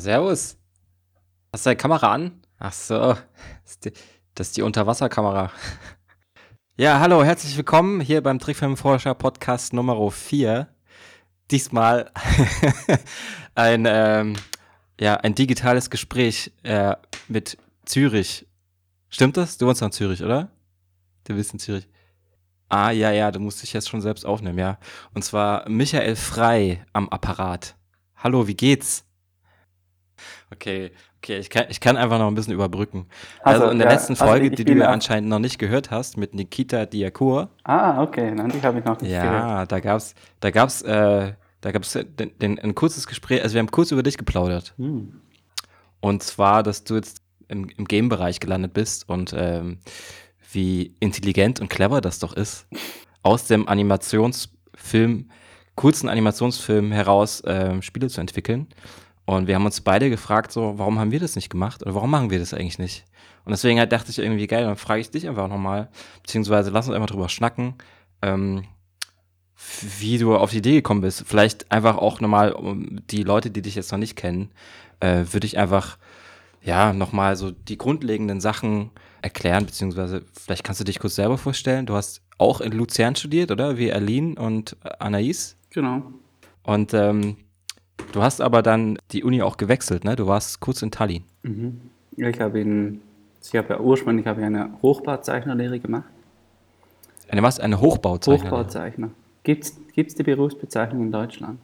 Servus. Hast du deine Kamera an? Ach so, das ist die, das ist die Unterwasserkamera. Ja, hallo, herzlich willkommen hier beim Trickfilmforscher Podcast Nummer 4. Diesmal ein, ähm, ja, ein digitales Gespräch äh, mit Zürich. Stimmt das? Du wohnst in Zürich, oder? Du bist in Zürich. Ah, ja, ja, du musst dich jetzt schon selbst aufnehmen, ja. Und zwar Michael Frei am Apparat. Hallo, wie geht's? Okay, okay, ich kann, ich kann einfach noch ein bisschen überbrücken. Also, Also, in der ja, letzten also Folge, ich die du ja anscheinend noch nicht gehört hast, mit Nikita Diakur, Ah, okay, nein, die habe ich noch nicht gehört. ja, da gab's, da gab's, äh, da gab's den, den, ein kurzes Gespräch, also wir haben kurz über dich geplaudert. Hm. Und zwar, dass du jetzt im, im Game-Bereich gelandet bist und ähm, wie intelligent und clever das doch ist, aus dem Animationsfilm, kurzen Animationsfilm heraus ähm, Spiele zu entwickeln. Und wir haben uns beide gefragt, so, warum haben wir das nicht gemacht? Oder warum machen wir das eigentlich nicht? Und deswegen halt dachte ich irgendwie, geil, dann frage ich dich einfach nochmal, beziehungsweise lass uns einfach drüber schnacken, ähm, wie du auf die Idee gekommen bist. Vielleicht einfach auch nochmal, um die Leute, die dich jetzt noch nicht kennen, äh, würde ich einfach, ja, nochmal so die grundlegenden Sachen erklären, beziehungsweise vielleicht kannst du dich kurz selber vorstellen. Du hast auch in Luzern studiert, oder? Wie Aline und Anais. Genau. Und ähm, du hast aber dann die Uni auch gewechselt, ne? Du warst kurz in Tallinn. Mhm. Ja, ich habe in, ich habe ja ursprünglich habe ich eine Hochbauzeichnerlehre gemacht. Eine was? Eine Hochbauzeichnerin? Hochbauzeichner. Gibt es die Berufsbezeichnung in Deutschland?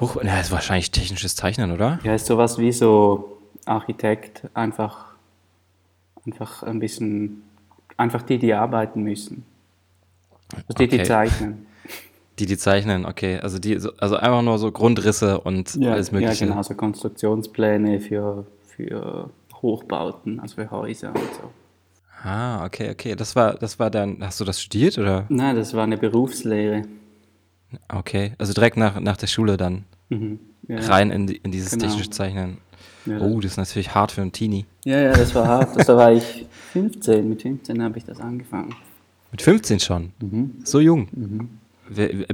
Hoch, na, ist wahrscheinlich technisches Zeichnen, oder? Ja, ist sowas wie so Architekt, einfach, einfach ein bisschen, einfach die, die arbeiten müssen. Also die, die Okay. zeichnen. Die, die zeichnen, okay. Also die, so- also einfach nur so Grundrisse und alles ja, Mögliche. genau, so Konstruktionspläne für, für Hochbauten, also für Häuser und so. Ah, okay, okay. Das war, das war dann, hast du das studiert oder? Nein, das war eine Berufslehre. Okay. Also direkt nach, nach der Schule dann Mhm. Ja, rein in, in dieses Genau. technische Zeichnen. Ja, Oh, das ist natürlich hart für einen Teenie. ja, ja, das war hart. Das, da war ich 15. Mit 15 habe ich das angefangen. Mit 15 schon. Mhm. So jung. Wer-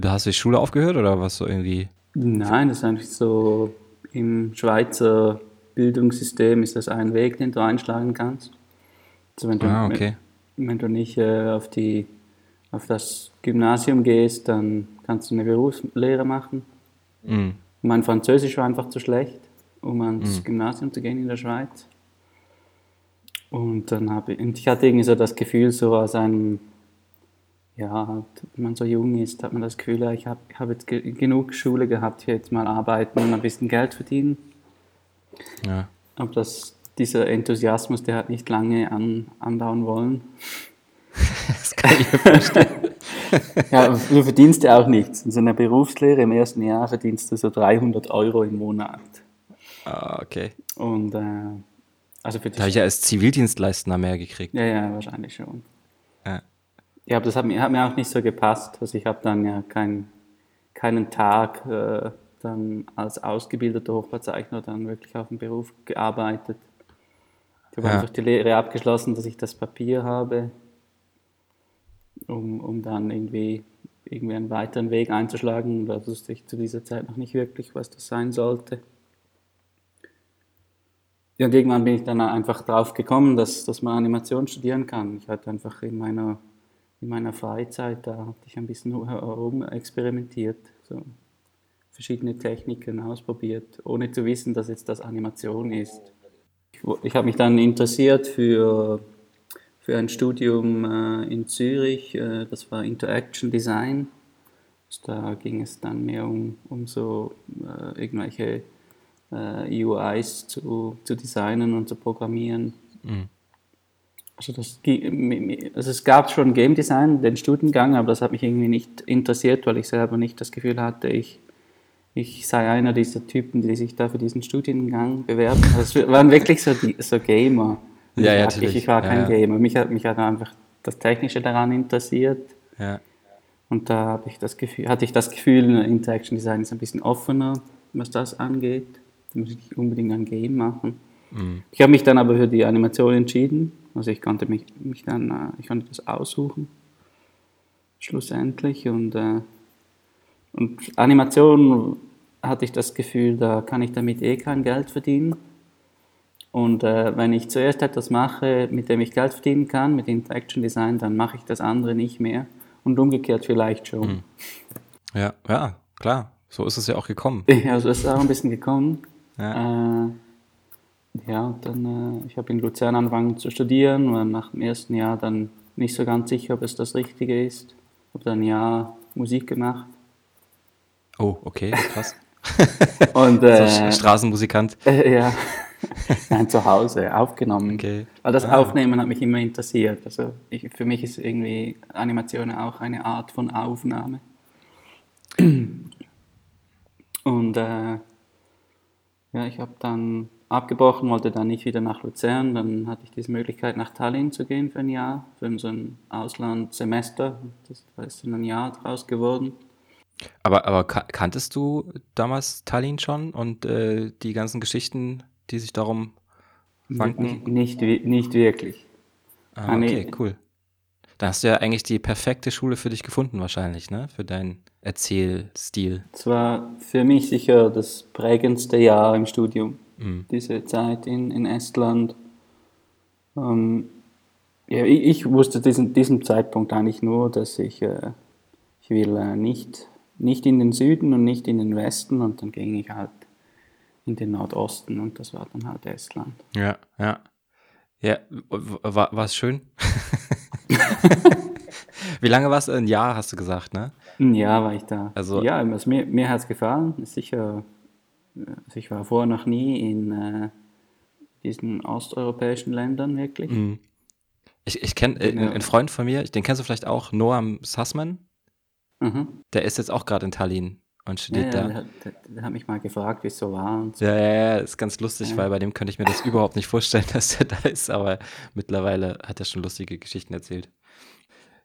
Hast du die Schule aufgehört oder was so irgendwie? Nein, das ist eigentlich so, im Schweizer Bildungssystem ist das ein Weg, den du einschlagen kannst. Also wenn du, Ah, okay. wenn du nicht äh, auf, die, auf das Gymnasium gehst, dann kannst du eine Berufslehre machen. Mhm. Mein Französisch war einfach zu schlecht, um ans Mhm. Gymnasium zu gehen in der Schweiz. Und dann habe ich, und ich hatte irgendwie so das Gefühl, so als ein, ja, wenn man so jung ist, hat man das Gefühl, ich habe hab jetzt ge genug Schule gehabt, hier jetzt mal arbeiten und ein bisschen Geld verdienen. Ja. Aber das, dieser Enthusiasmus, der hat nicht lange an, andauern wollen. Das kann ich mir vorstellen. Ja, du verdienst ja auch nichts. In so einer Berufslehre im ersten Jahr verdienst du so 300 Euro im Monat. ah, okay. Und äh, also für Da habe ich ja als Zivildienstleister mehr gekriegt. Ja, ja, wahrscheinlich schon. Ja. Ja, aber das hat mir, hat mir auch nicht so gepasst. Also ich habe dann ja kein, keinen Tag äh, dann als ausgebildeter Hochbauzeichner dann wirklich auf dem Beruf gearbeitet. Ich habe Ja. einfach die Lehre abgeschlossen, dass ich das Papier habe, um, um dann irgendwie, irgendwie einen weiteren Weg einzuschlagen. Da wusste ich zu dieser Zeit noch nicht wirklich, was das sein sollte. Ja, und irgendwann bin ich dann einfach drauf gekommen, dass, dass man Animation studieren kann. Ich hatte einfach in meiner, in meiner Freizeit, da hatte ich ein bisschen herum experimentiert, so verschiedene Techniken ausprobiert, ohne zu wissen, dass jetzt das Animation ist. Ich, ich habe mich dann interessiert für, für ein Studium äh, in Zürich, äh, das war Interaction Design. Da ging es dann mehr um, um so äh, irgendwelche äh, UIs zu, zu designen und zu programmieren. Also, das, also es gab schon Game Design, den Studiengang, aber das hat mich irgendwie nicht interessiert, weil ich selber nicht das Gefühl hatte, ich, ich sei einer dieser Typen, die sich da für diesen Studiengang bewerben. Also es waren wirklich so, die, so Gamer. Ja, ich, ja, ich, ich war kein ja. Gamer. Mich hat, mich hat einfach das Technische daran interessiert. Ja. Und da habe ich das Gefühl, hatte ich das Gefühl, Interaction Design ist ein bisschen offener, was das angeht. Da muss ich nicht unbedingt ein Game machen. Ich habe mich dann aber für die Animation entschieden. Also ich konnte mich, mich dann, äh, ich konnte das aussuchen. Schlussendlich. Und, äh, und Animation hatte ich das Gefühl, da kann ich damit eh kein Geld verdienen. Und äh, wenn ich zuerst etwas mache, mit dem ich Geld verdienen kann, mit Interaction Design, dann mache ich das andere nicht mehr. Und umgekehrt vielleicht schon. Mhm. Ja, ja, klar. So ist es ja auch gekommen. Ja, so ist es auch ein bisschen gekommen. Ja, äh, ja dann, äh, ich habe in Luzern angefangen zu studieren und nach dem ersten Jahr dann nicht so ganz sicher, ob es das Richtige ist. Habe dann ein Jahr Musik gemacht. Oh, okay, krass. und, äh, Straßenmusikant. Äh, ja. Nein, zu Hause, aufgenommen. Okay. Weil das ah. Aufnehmen hat mich immer interessiert. Also ich, für mich ist irgendwie Animation auch eine Art von Aufnahme. Und äh, ja, ich habe dann abgebrochen, wollte dann nicht wieder nach Luzern. Dann hatte ich diese Möglichkeit, nach Tallinn zu gehen für ein Jahr, für so ein Auslandssemester. Das ist dann ein Jahr draus geworden. Aber, aber kanntest du damals Tallinn schon und äh, die ganzen Geschichten die sich darum wanken? Nicht, nicht, nicht wirklich. Ah, okay, cool. Da hast du ja eigentlich die perfekte Schule für dich gefunden, wahrscheinlich, ne? Für deinen Erzählstil. Es war für mich sicher das prägendste Jahr im Studium. Mhm. Diese Zeit in, in Estland. Ähm, ja, ich, ich, wusste diesen, diesem Zeitpunkt eigentlich nur, dass ich, äh, ich will äh, nicht, nicht in den Süden und nicht in den Westen und dann ging ich halt in den Nordosten und das war dann halt Estland. Ja, ja. Ja, war, es schön? Wie lange war es? Ein Jahr, hast du gesagt, ne? Ein Jahr war ich da. Also, ja, also mir, mir hat es gefallen. Sicher, also ich war vorher noch nie in äh, diesen osteuropäischen Ländern wirklich. Mhm. Ich, ich kenne äh, einen Freund von mir, den kennst du vielleicht auch, Noam Sassman. Mhm. Der ist jetzt auch gerade in Tallinn und studiert ja, da. Der, der, der, hat mich mal gefragt, wie es so war. So. Ja, ja, ja, ist ganz lustig, ja. weil bei dem könnte ich mir das überhaupt nicht vorstellen, dass er da ist, aber mittlerweile hat er schon lustige Geschichten erzählt.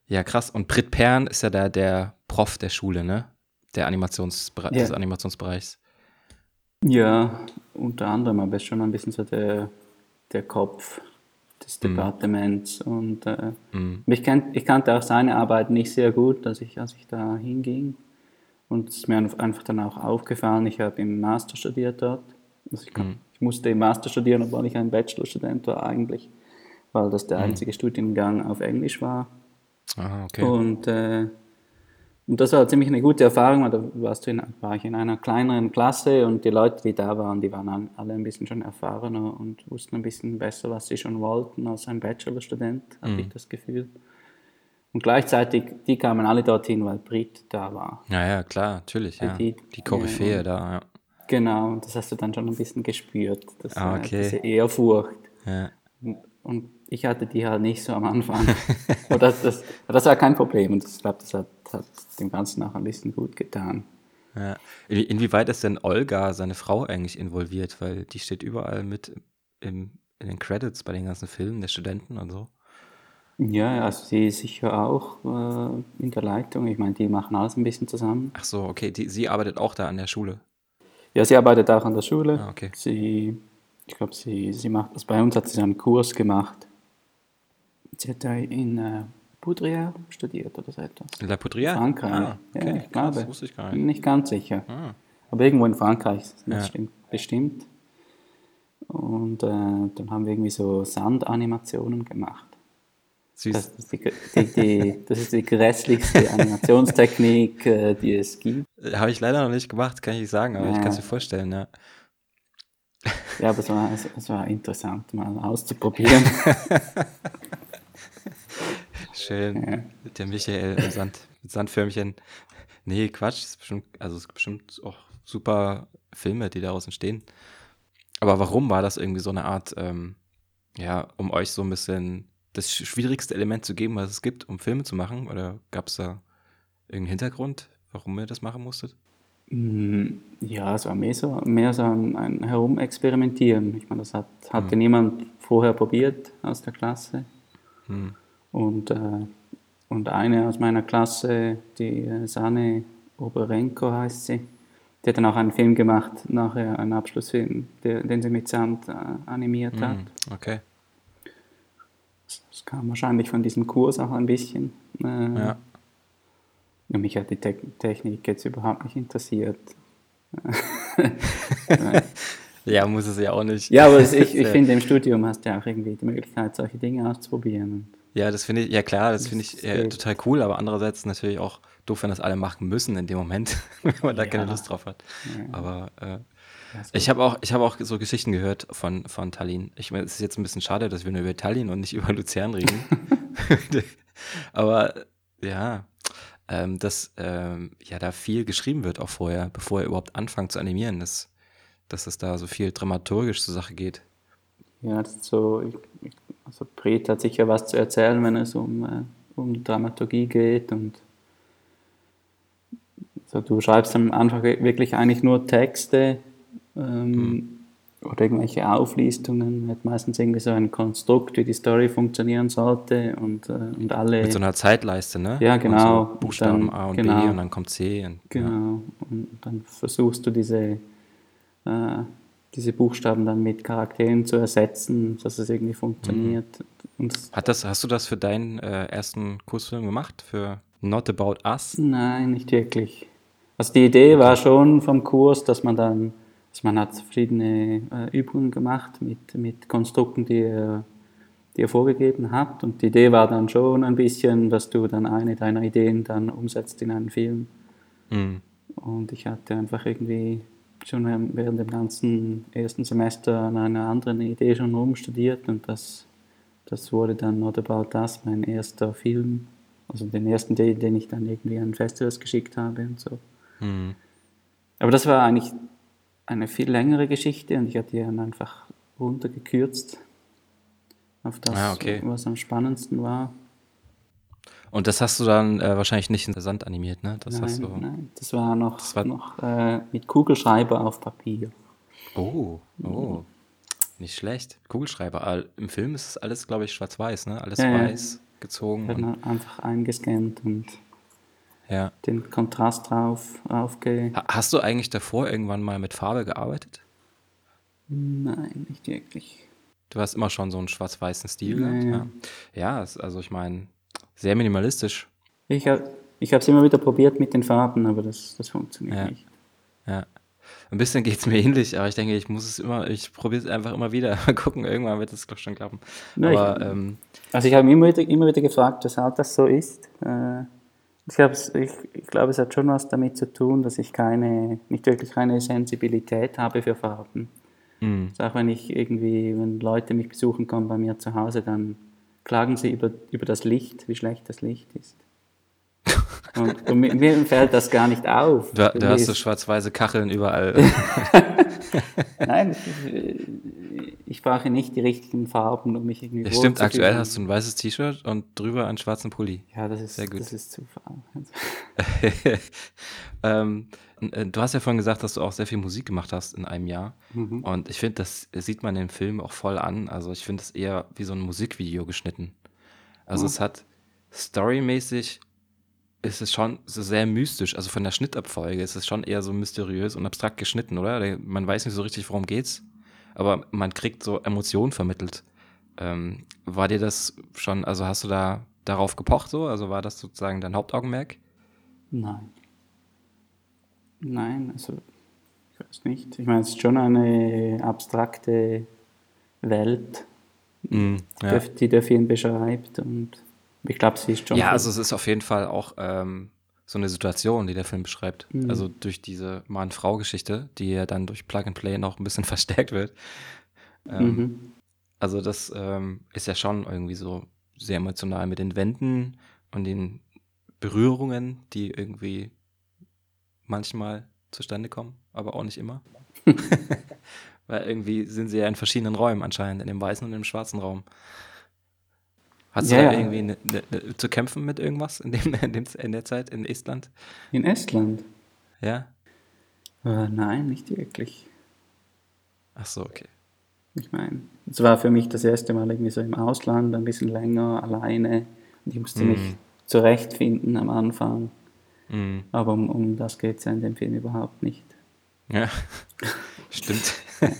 Ja, krass. Und Brit Pern ist ja da der Prof der Schule, ne? Der Animationsbere ja. des Animationsbereichs. Ja, unter anderem, aber er ist schon ein bisschen so der, der Kopf des mhm. Departements. Und äh, mm. ich, kennt, ich kannte auch seine Arbeit nicht sehr gut, als ich, als ich da hinging. Und es ist mir einfach dann auch aufgefallen, ich habe im Master studiert dort. Also ich, kann, mhm. ich, musste im Master studieren, obwohl ich ein Bachelorstudent war eigentlich, weil das der mhm. einzige Studiengang auf Englisch war. Ah, okay. Und, äh, und das war ziemlich eine gute Erfahrung, weil da warst du in, war ich in einer kleineren Klasse und die Leute, die da waren, die waren alle ein bisschen schon erfahrener und wussten ein bisschen besser, was sie schon wollten als ein Bachelorstudent, hatte mhm. ich das Gefühl. Und gleichzeitig, die kamen alle dorthin, weil Brit da war. Ja, ja, klar, natürlich. Ja. Die, die Koryphäe ja, da, ja. Genau, und das hast du dann schon ein bisschen gespürt, das, ah, okay. diese Ehrfurcht. Ja. Und ich hatte die halt nicht so am Anfang. und das, das, das war kein Problem und ich glaube, das hat, hat, dem Ganzen auch ein bisschen gut getan. Ja. Inwieweit ist denn Olga, seine Frau, eigentlich involviert? Weil die steht überall mit im, in den Credits bei den ganzen Filmen der Studenten und so. Ja, also sie ist sicher auch äh, in der Leitung. Ich meine, die machen alles ein bisschen zusammen. Ach so, okay. Die, sie arbeitet auch da an der Schule. Ja, sie arbeitet auch an der Schule. Ah, okay. Sie, ich glaube, sie, sie macht das bei uns, hat sie einen Kurs gemacht. Sie hat da in äh, Poudrière studiert oder so etwas. In La Poudrière? Frankreich. Ah, okay. Ja, ich glaube. Das wusste ich gar nicht. Nicht ganz sicher. Ah. Aber irgendwo in Frankreich, das ja. stimmt, bestimmt. Und äh, dann haben wir irgendwie so Sandanimationen gemacht. Süß. Das ist die, die, die, das ist die grässlichste Animationstechnik, äh, die es gibt. Habe ich leider noch nicht gemacht, kann ich nicht sagen, aber ja. ich kann es mir vorstellen, ja. Ja, aber es war, es, es war interessant, mal auszuprobieren. Schön. Ja. Der Michael im Sand, mit Sandförmchen. Nee, Quatsch, es ist bestimmt, also es ist bestimmt auch super Filme, die daraus entstehen. Aber warum war das irgendwie so eine Art, ähm, ja, um euch so ein bisschen das schwierigste Element zu geben, was es gibt, um Filme zu machen? Oder gab es da irgendeinen Hintergrund, warum ihr das machen musstet? Mm, ja, es war mehr so, mehr so ein, ein Herumexperimentieren. Ich meine, das hat, hatte hm. niemand vorher probiert aus der Klasse. Hm. Und, äh, und eine aus meiner Klasse, die äh, Sanne Oberenko heißt sie, die hat dann auch einen Film gemacht, nachher einen Abschlussfilm, der, den sie mit Sand äh, animiert hm. hat. Okay. Das kam wahrscheinlich von diesem Kurs auch ein bisschen. Äh, ja. Mich hat die Te Technik jetzt überhaupt nicht interessiert. ja, muss es ja auch nicht. Ja, aber ich, ich finde, im Studium hast du ja auch irgendwie die Möglichkeit, solche Dinge auszuprobieren. Ja, das finde ich, ja klar, das finde ich äh, total cool, aber andererseits natürlich auch doof, wenn das alle machen müssen in dem Moment, wenn man da ja. keine Lust drauf hat. Ja. Aber äh, ich habe auch, hab auch so Geschichten gehört von, von Tallinn. Ich meine, es ist jetzt ein bisschen schade, dass wir nur über Tallinn und nicht über Luzern reden. aber ja, ähm, dass ähm, ja da viel geschrieben wird auch vorher, bevor er überhaupt anfängt zu animieren, dass, dass es da so viel dramaturgisch zur Sache geht. Ja, das ist so, ich, also Bret hat sicher was zu erzählen, wenn es um, äh, um Dramaturgie geht und so, du schreibst am Anfang wirklich eigentlich nur Texte ähm, mhm. oder irgendwelche Auflistungen, hat meistens irgendwie so ein Konstrukt, wie die Story funktionieren sollte und, äh, und alle. Mit so einer Zeitleiste, ne? Ja, genau. So Buchstaben dann, A und genau, B und dann kommt C. Und, genau. Ja. Und dann versuchst du diese, äh, diese Buchstaben dann mit Charakteren zu ersetzen, dass es irgendwie funktioniert. Mhm. Hat das, hast du das für deinen äh, ersten Kursfilm gemacht? Für Not About Us? Nein, nicht wirklich. Also die Idee war schon vom Kurs, dass man dann also man hat verschiedene äh, Übungen gemacht mit, mit Konstrukten, die er, die er vorgegeben hat. Und die Idee war dann schon ein bisschen, dass du dann eine deiner Ideen dann umsetzt in einen Film. Mhm. Und ich hatte einfach irgendwie schon während dem ganzen ersten Semester an einer anderen Idee schon rumstudiert und das, das wurde dann Not About Us, mein erster Film, also den ersten, den ich dann irgendwie an Festivals geschickt habe und so. Mhm. Aber das war eigentlich eine viel längere Geschichte und ich habe die dann einfach runtergekürzt auf das, ah, okay. was am spannendsten war. Und das hast du dann äh, wahrscheinlich nicht in Sand animiert, ne? Das nein, du, nein, das war noch, das war noch äh, mit Kugelschreiber auf Papier. Oh, oh. Nicht schlecht. Kugelschreiber. Im Film ist es alles, glaube ich, schwarz-weiß, ne? Alles ja, weiß gezogen. Dann einfach eingescannt und ja. den Kontrast drauf aufge. Hast du eigentlich davor irgendwann mal mit Farbe gearbeitet? Nein, nicht wirklich. Du hast immer schon so einen schwarz-weißen Stil ja, gehabt. Ja, ja also ich meine, sehr minimalistisch. Ich habe ich es immer wieder probiert mit den Farben, aber das, das funktioniert ja. nicht. Ja. Ein bisschen geht es mir ähnlich, aber ich denke, ich muss es immer, ich probiere es einfach immer wieder. Mal gucken, irgendwann wird es schon klappen. Ja, aber, ich, ähm, also ich habe mich immer wieder, immer wieder gefragt, weshalb das so ist. Äh, ich, ich, ich glaube, es hat schon was damit zu tun, dass ich keine, nicht wirklich eine Sensibilität habe für Farben. Mhm. Also auch wenn ich irgendwie, wenn Leute mich besuchen kommen bei mir zu Hause, dann klagen sie über, über das Licht, wie schlecht das Licht ist. Und, und mir fällt das gar nicht auf. Du, du hast so schwarz-weiße Kacheln überall. Nein, ich brauche nicht die richtigen Farben, um mich irgendwie ja, Stimmt, aktuell hast du ein weißes T-Shirt und drüber einen schwarzen Pulli. Ja, das ist, Sehr gut. Das ist Zufall. ähm, äh, du hast ja vorhin gesagt, dass du auch sehr viel Musik gemacht hast in einem Jahr. Mhm. Und ich finde, das sieht man im Film auch voll an. Also ich finde es eher wie so ein Musikvideo geschnitten. Also mhm. es hat storymäßig ist es schon so sehr mystisch. Also von der Schnittabfolge ist es schon eher so mysteriös und abstrakt geschnitten, oder? Man weiß nicht so richtig, worum geht's, aber man kriegt so Emotionen vermittelt. Ähm, war dir das schon, also hast du da darauf gepocht so? Also war das sozusagen dein Hauptaugenmerk? Nein. Nein, also ich weiß nicht. Ich meine, es ist schon eine abstrakte Welt, mm, ja. die der Film beschreibt und ich glaube, sie ist schon. Ja, also es ist auf jeden Fall auch ähm, so eine Situation, die der Film beschreibt. Mhm. Also durch diese Mann-Frau-Geschichte, die ja dann durch Plug and Play noch ein bisschen verstärkt wird. Ähm, mhm. Also das ähm, ist ja schon irgendwie so sehr emotional mit den Wänden und den Berührungen, die irgendwie manchmal zustande kommen, aber auch nicht immer. Weil irgendwie sind sie ja in verschiedenen Räumen anscheinend, in dem weißen und im schwarzen Raum. Hast ja, du da ja. irgendwie ne, ne, ne, zu kämpfen mit irgendwas in, dem, in, dem, in, der Zeit in Estland? In Estland? Ja. Äh, nein, nicht wirklich. Ach so, okay. Ich meine, es war für mich das erste Mal irgendwie so im Ausland, ein bisschen länger, alleine. Und ich musste mm. mich zurechtfinden am Anfang. Mm. Aber um, um das geht es ja in dem Film überhaupt nicht. Ja, stimmt.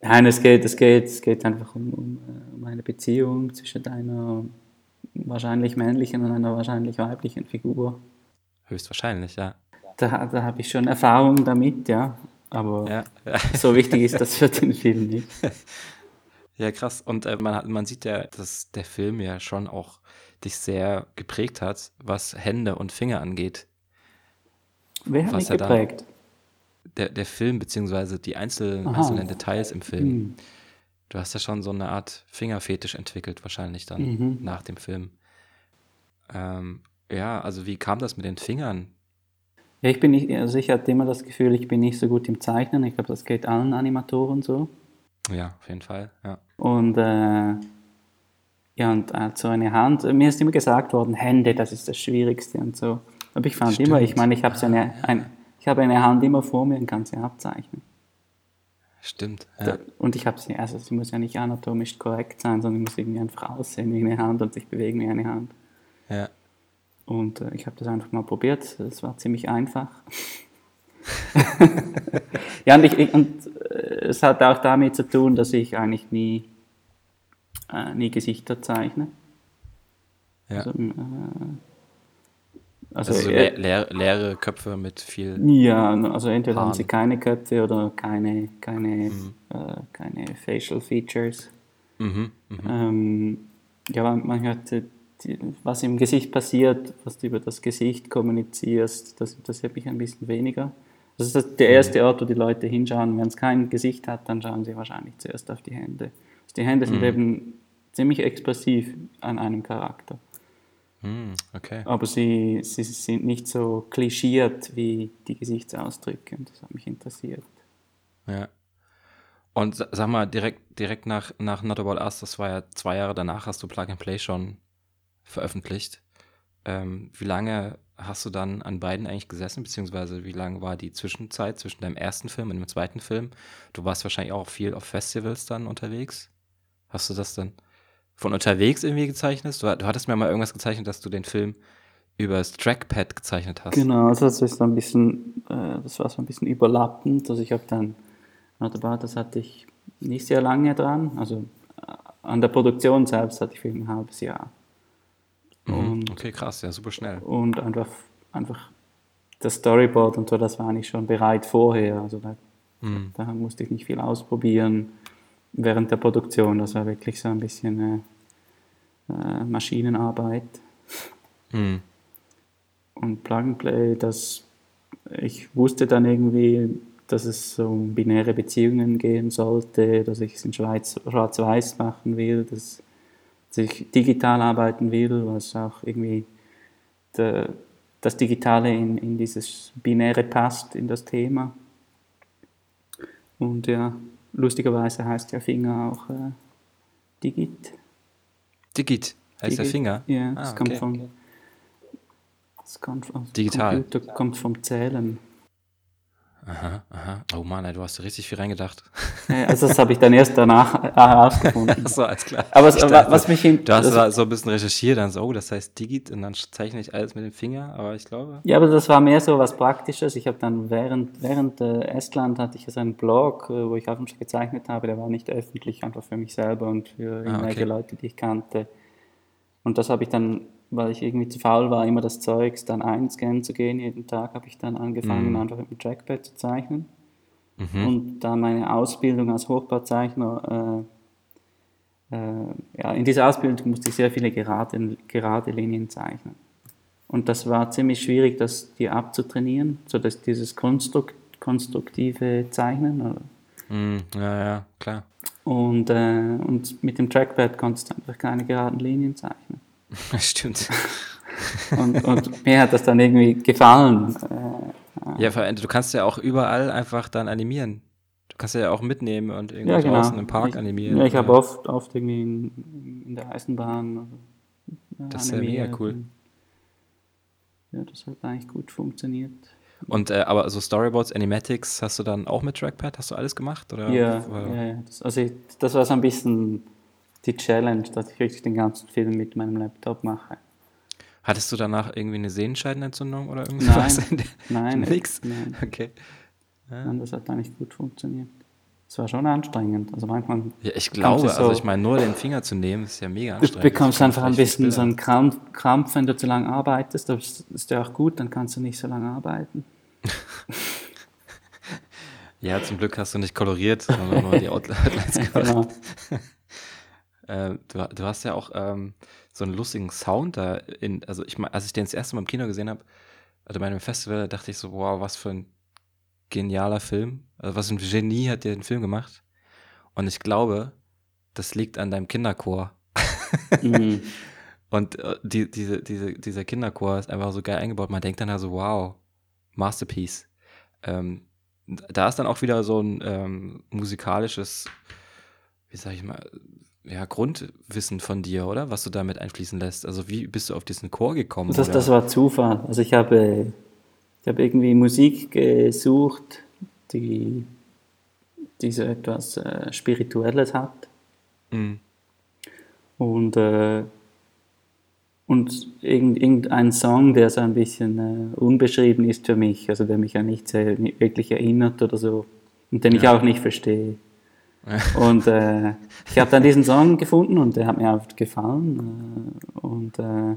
Nein, es geht, es geht, es geht einfach um, um, um eine Beziehung zwischen einer wahrscheinlich männlichen und einer wahrscheinlich weiblichen Figur. Höchstwahrscheinlich, ja. Da, da habe ich schon Erfahrung damit, ja. Aber Ja, ja. so wichtig ist das für den Film nicht. Ja, krass. Und äh, man, hat, man sieht ja, dass der Film ja schon auch dich sehr geprägt hat, was Hände und Finger angeht. Wer hat Was mich da- geprägt? Der, der Film, beziehungsweise die einzelnen, einzelnen Details im Film. Hm. Du hast ja schon so eine Art Fingerfetisch entwickelt, wahrscheinlich dann Mhm. nach dem Film. Ähm, ja, also wie kam das mit den Fingern? Ja, ich bin nicht, also ich hatte immer das Gefühl, ich bin nicht so gut im Zeichnen. Ich glaube, das geht allen Animatoren so. Ja, auf jeden Fall, ja. Und äh, ja, und äh, so eine Hand, mir ist immer gesagt worden, Hände, das ist das Schwierigste und so. Aber ich fand Stimmt. immer, ich meine, ich habe so eine, ein, ich habe eine Hand immer vor mir und kann sie abzeichnen. Stimmt. Ja. Da, und ich habe sie, also sie muss ja nicht anatomisch korrekt sein, sondern muss irgendwie einfach aussehen wie eine Hand und sich bewegen wie eine Hand. ja. Und äh, ich habe das einfach mal probiert. Das war ziemlich einfach. ja, und, ich, ich, und äh, es hat auch damit zu tun, dass ich eigentlich nie, äh, nie Gesichter zeichne. ja. Also, äh, also, Also so äh, le leere, leere Köpfe mit viel. ja, also entweder haben Haaren. sie keine Köpfe oder keine, keine, Mhm. äh, keine Facial Features. Mhm, mhm. Ähm, ja, man- hört, äh, die, was im Gesicht passiert, was du über das Gesicht kommunizierst, das interessiert mich ein bisschen weniger. Das ist der erste Ort, wo die Leute hinschauen. Wenn es kein Gesicht hat, dann schauen sie wahrscheinlich zuerst auf die Hände. Die Hände sind eben ziemlich expressiv an einem Charakter. Hm, okay. Aber sie, sie sind nicht so klischiert wie die Gesichtsausdrücke. Und das hat mich interessiert. Ja. Und sa- sag mal, direkt, direkt nach, nach Not About Us, das war ja zwei Jahre danach, hast du Plug and Play schon veröffentlicht. Ähm, wie lange hast du dann an beiden eigentlich gesessen, beziehungsweise wie lange war die Zwischenzeit zwischen deinem ersten Film und dem zweiten Film? Du warst wahrscheinlich auch viel auf Festivals dann unterwegs. Hast du das dann von unterwegs irgendwie gezeichnet? Du, du hattest mir mal irgendwas gezeichnet, dass du den Film übers Trackpad gezeichnet hast. Genau, also das ist so ein bisschen, äh, das war so ein bisschen überlappend. Also ich habe dann, das hatte ich nicht sehr lange dran. Also äh, an der Produktion selbst hatte ich für ein halbes Jahr. Mhm. Und, Okay, krass, ja, super schnell. und einfach, einfach das Storyboard und so, das war eigentlich schon bereit vorher. Also da, Mhm. da musste ich nicht viel ausprobieren während der Produktion. Das war wirklich so ein bisschen äh, äh, Maschinenarbeit. Mhm. Und Plug and Play, das, ich wusste dann irgendwie, dass es um binäre Beziehungen gehen sollte, dass ich es in Schwarz-Weiß machen will, dass, dass ich digital arbeiten will, was auch irgendwie der, das Digitale in, in dieses Binäre passt, in das Thema. Und ja, lustigerweise heißt der Finger auch äh, Digit. Digit heißt der. Finger? Ja, Ah, das kommt okay. von. Das kommt vom Digital. Computer, kommt vom Zählen. Aha, aha. Oh Mann, ey, du hast richtig viel reingedacht. Also das habe ich dann erst danach äh, herausgefunden. Achso, alles klar. Aber es, dachte, was mich Du hast das, da so ein bisschen recherchiert, dann so, oh, das heißt Digit und dann zeichne ich alles mit dem Finger, aber ich glaube. ja, aber das war mehr so was Praktisches. Ich habe dann während, während äh, Estland hatte ich so einen Blog, äh, wo ich auch schon gezeichnet habe, der war nicht öffentlich, einfach für mich selber und für irgendwelche okay. Leute, die ich kannte. Und das habe ich dann, weil ich irgendwie zu faul war, immer das Zeugs dann einscannen zu gehen, jeden Tag habe ich dann angefangen, einfach mit dem Trackpad zu zeichnen. Und da meine Ausbildung als Hochbauzeichner, äh, äh, ja, in dieser Ausbildung musste ich sehr viele gerade, gerade Linien zeichnen. Und das war ziemlich schwierig, das die abzutrainieren, so dass dieses konstrukt, konstruktive Zeichnen. Oder? Hm, ja, ja, klar. Und, äh, und mit dem Trackpad konntest du einfach keine geraden Linien zeichnen. Stimmt. Und, und mir hat das dann irgendwie gefallen. Äh, Ja, vor allem, du kannst ja auch überall einfach dann animieren. Du kannst ja auch mitnehmen und irgendwie ja, genau. draußen im Park ich, animieren. Ja, ich habe oft, oft irgendwie in, in der Eisenbahn oder, Das ist ja mega cool. Ja, das hat eigentlich gut funktioniert. Und äh, aber so Storyboards, Animatics hast du dann auch mit Trackpad? Hast du alles gemacht? Oder? Ja, ja, ja. Das, also ich, das war so ein bisschen die Challenge, dass ich wirklich den ganzen Film mit meinem Laptop mache. Hattest du danach irgendwie eine Sehenscheidenentzündung oder Nein, irgendwas? nein, Nix? nein, Okay. nein, das hat eigentlich gut funktioniert. Es war schon anstrengend. Also manchmal Ja, ich bekommst glaube, du also so- ich meine, nur den Finger zu nehmen, ist ja mega Du anstrengend. bekommst Ich kann einfach ein bisschen so einen Krampf, Krampf, wenn du zu lange arbeitest. Das ist ja auch gut, dann kannst du nicht so lange arbeiten. Ja, zum Glück hast du nicht koloriert, sondern nur die Outlines gemacht. genau. Äh, du, du, hast ja auch ähm, so einen lustigen Sound da in, also ich als ich den das erste Mal im Kino gesehen habe, also bei einem Festival, dachte ich so, wow, was für ein genialer Film. Also was ein Genie hat der den Film gemacht. Und ich glaube, das liegt an deinem Kinderchor. Mhm. Und äh, die, diese, diese, dieser Kinderchor ist einfach so geil eingebaut. Man denkt dann also, wow, Masterpiece. Ähm, da ist dann auch wieder so ein ähm, musikalisches, wie sag ich mal, ja, Grundwissen von dir, oder? Was du damit einfließen lässt. Also wie bist du auf diesen Chor gekommen? Das, das war Zufall. Also ich habe, ich habe irgendwie Musik gesucht, die, die so etwas äh, Spirituelles hat. Mhm. Und, äh, und irgendein Song, der so ein bisschen äh, unbeschrieben ist für mich, also der mich an nichts wirklich erinnert oder so. Und den ja. ich auch nicht verstehe. und äh, ich habe dann diesen Song gefunden und der hat mir auch gefallen. Äh, und, äh,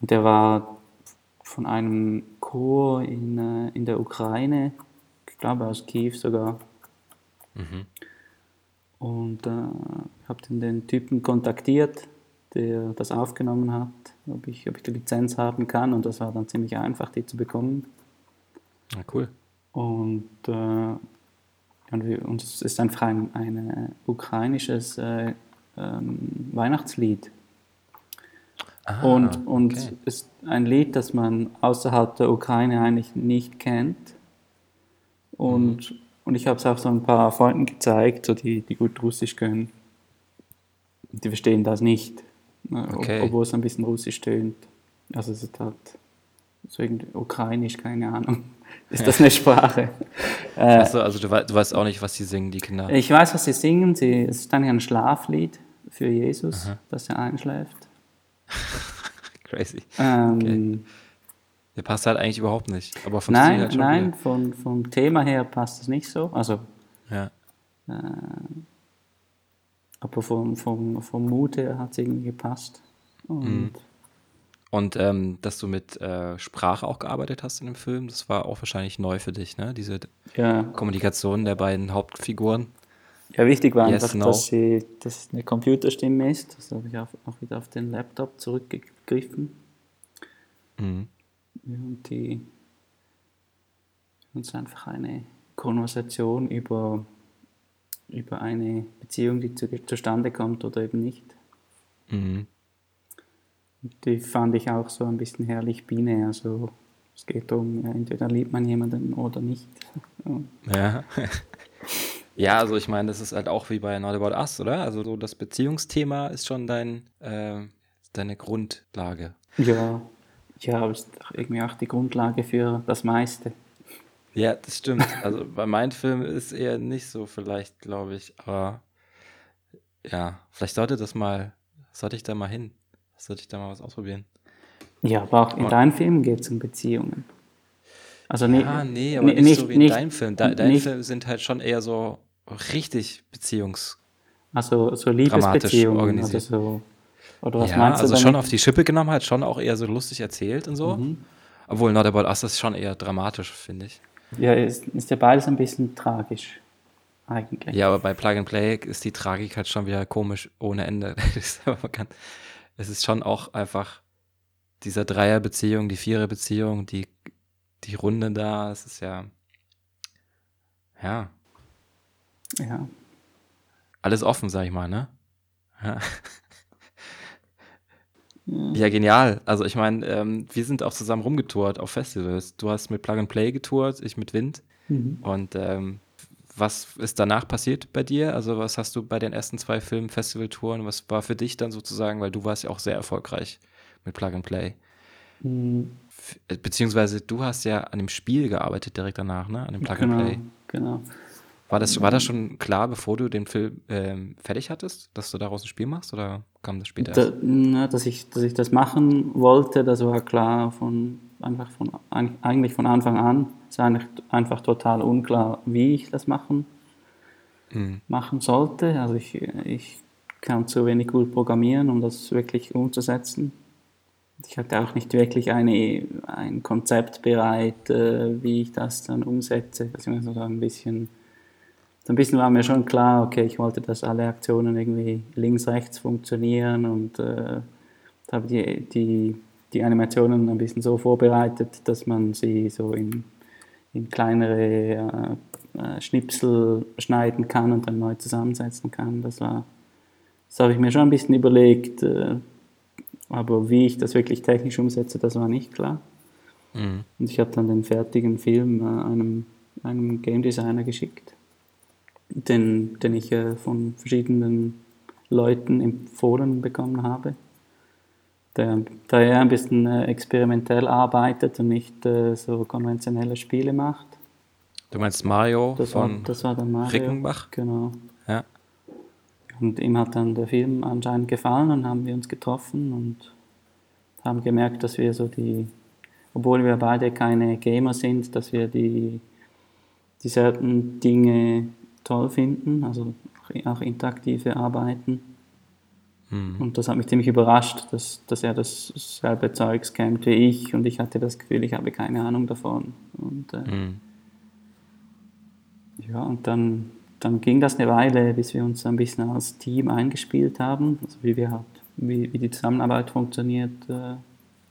und der war von einem Chor in, äh, in der Ukraine, ich glaube aus Kiew sogar. Mhm. Und äh, habe dann den Typen kontaktiert, der das aufgenommen hat, ob ich, ob ich die Lizenz haben kann. Und das war dann ziemlich einfach, die zu bekommen. Ah, cool. Und äh, und, wir, und es ist einfach ein, ein äh, ukrainisches äh, ähm, Weihnachtslied. Ah, und und okay. ist ein Lied, das man außerhalb der Ukraine eigentlich nicht kennt. Und, mhm. und ich habe es auch so ein paar Freunden gezeigt, so die, die gut Russisch können. Die verstehen das nicht, ne, okay. obwohl es ein bisschen Russisch tönt. Also es ist halt so irgendwie ukrainisch, keine Ahnung. Ist das eine Sprache? äh, Achso, also du, du, weißt auch nicht, was sie singen, die Kinder? Ich weiß, was sie singen. Sie, es ist eigentlich ein Schlaflied für Jesus, Aha. dass er einschläft. Crazy. Ähm, okay. Der passt halt eigentlich überhaupt nicht. Aber von nein, halt nein, von, vom Thema her passt es nicht so. Also, ja. Äh, aber vom, vom, vom Mut her hat es irgendwie gepasst. Und mhm. Und ähm, dass du mit äh, Sprache auch gearbeitet hast in dem Film, das war auch wahrscheinlich neu für dich, ne? Diese ja. Kommunikation der beiden Hauptfiguren. Ja, wichtig war yes, einfach, no. dass, sie, dass es eine Computerstimme ist. Das habe ich auch, auch wieder auf den Laptop zurückgegriffen. Mhm. Ja, und die uns einfach eine Konversation über, über eine Beziehung, die zu, zustande kommt oder eben nicht. Mhm. Die fand ich auch so ein bisschen herrlich binär. Also es geht um, entweder liebt man jemanden oder nicht. Ja. Ja, also ich meine, das ist halt auch wie bei Not About Us, oder? Also so das Beziehungsthema ist schon dein, äh, deine Grundlage. Ja, ja, aber ist irgendwie auch die Grundlage für das meiste. Ja, das stimmt. Also bei meinem Film ist eher nicht so vielleicht, glaube ich. Aber ja, vielleicht sollte das mal, sollte ich da mal hin. Sollte ich da mal was ausprobieren? Ja, aber auch in aber, deinen Filmen geht es um Beziehungen. Also nee, ja, nee, aber nicht, nicht so wie in nicht, deinem Film. De, deine Filme sind halt schon eher so richtig Beziehungs... Also so Liebesbeziehungen. Organisiert. Also so, oder was ja, meinst du also damit? schon auf die Schippe genommen, halt schon auch eher so lustig erzählt und so. Mhm. Obwohl Not About Us ist schon eher dramatisch, finde ich. Ja, ist, ist ja beides ein bisschen tragisch. Eigentlich. Ja, aber bei Plug and Play ist die Tragik halt schon wieder komisch ohne Ende. es ist schon auch einfach dieser Dreierbeziehung, die Viererbeziehung, die, die Runde da, es ist ja, ja. Ja. Alles offen, sag ich mal, ne? Ja. Ja, genial. Also ich meine, ähm, wir sind auch zusammen rumgetourt auf Festivals. Du hast mit Plug and Play getourt, ich mit Wind. Mhm. Und ähm, was ist danach passiert bei dir? Also was hast du bei den ersten zwei Filmen, Festivaltouren, was war für dich dann sozusagen, weil du warst ja auch sehr erfolgreich mit Plug and Play. Mhm. Beziehungsweise du hast ja an dem Spiel gearbeitet direkt danach, ne? An dem Plug genau, and Play. Genau. War das, war das schon klar, bevor du den Film ähm, fertig hattest, dass du daraus ein Spiel machst oder kam das später? Da, na, dass, ich, dass ich das machen wollte, das war klar von einfach von eigentlich von Anfang an es war einfach total unklar, wie ich das machen, mhm. machen sollte. Also ich, ich kann zu wenig gut programmieren, um das wirklich umzusetzen. ich hatte auch nicht wirklich eine, ein Konzept bereit, äh, wie ich das dann umsetze. Also so ein bisschen, so ein bisschen war mir schon klar, okay, ich wollte, dass alle Aktionen irgendwie links, rechts funktionieren und äh, habe die, die, die Animationen ein bisschen so vorbereitet, dass man sie so in, in kleinere äh, äh Schnipsel schneiden kann und dann neu zusammensetzen kann. Das war, das habe ich mir schon ein bisschen überlegt. Äh, aber wie ich das wirklich technisch umsetze, das war nicht klar. Mhm. Und ich habe dann den fertigen Film äh, einem, einem Game Designer geschickt, den, den ich äh, von verschiedenen Leuten empfohlen bekommen habe. Der, der er ein bisschen äh, experimentell arbeitet und nicht äh, so konventionelle Spiele macht. Du meinst Mario das von war, das war dann Mario. Rickenbach? Genau. Ja. Und ihm hat dann der Film anscheinend gefallen und haben wir uns getroffen und haben gemerkt, dass wir so die, obwohl wir beide keine Gamer sind, dass wir die dieselben Dinge toll finden, also auch interaktive Arbeiten. Mhm. Und das hat mich ziemlich überrascht, dass, dass er dasselbe Zeugs kennt wie ich und ich hatte das Gefühl, ich habe keine Ahnung davon. Und, äh, mhm. Ja, und dann dann ging das eine Weile, bis wir uns ein bisschen als Team eingespielt haben, also wie, wir halt, wie, wie die Zusammenarbeit funktioniert. Äh,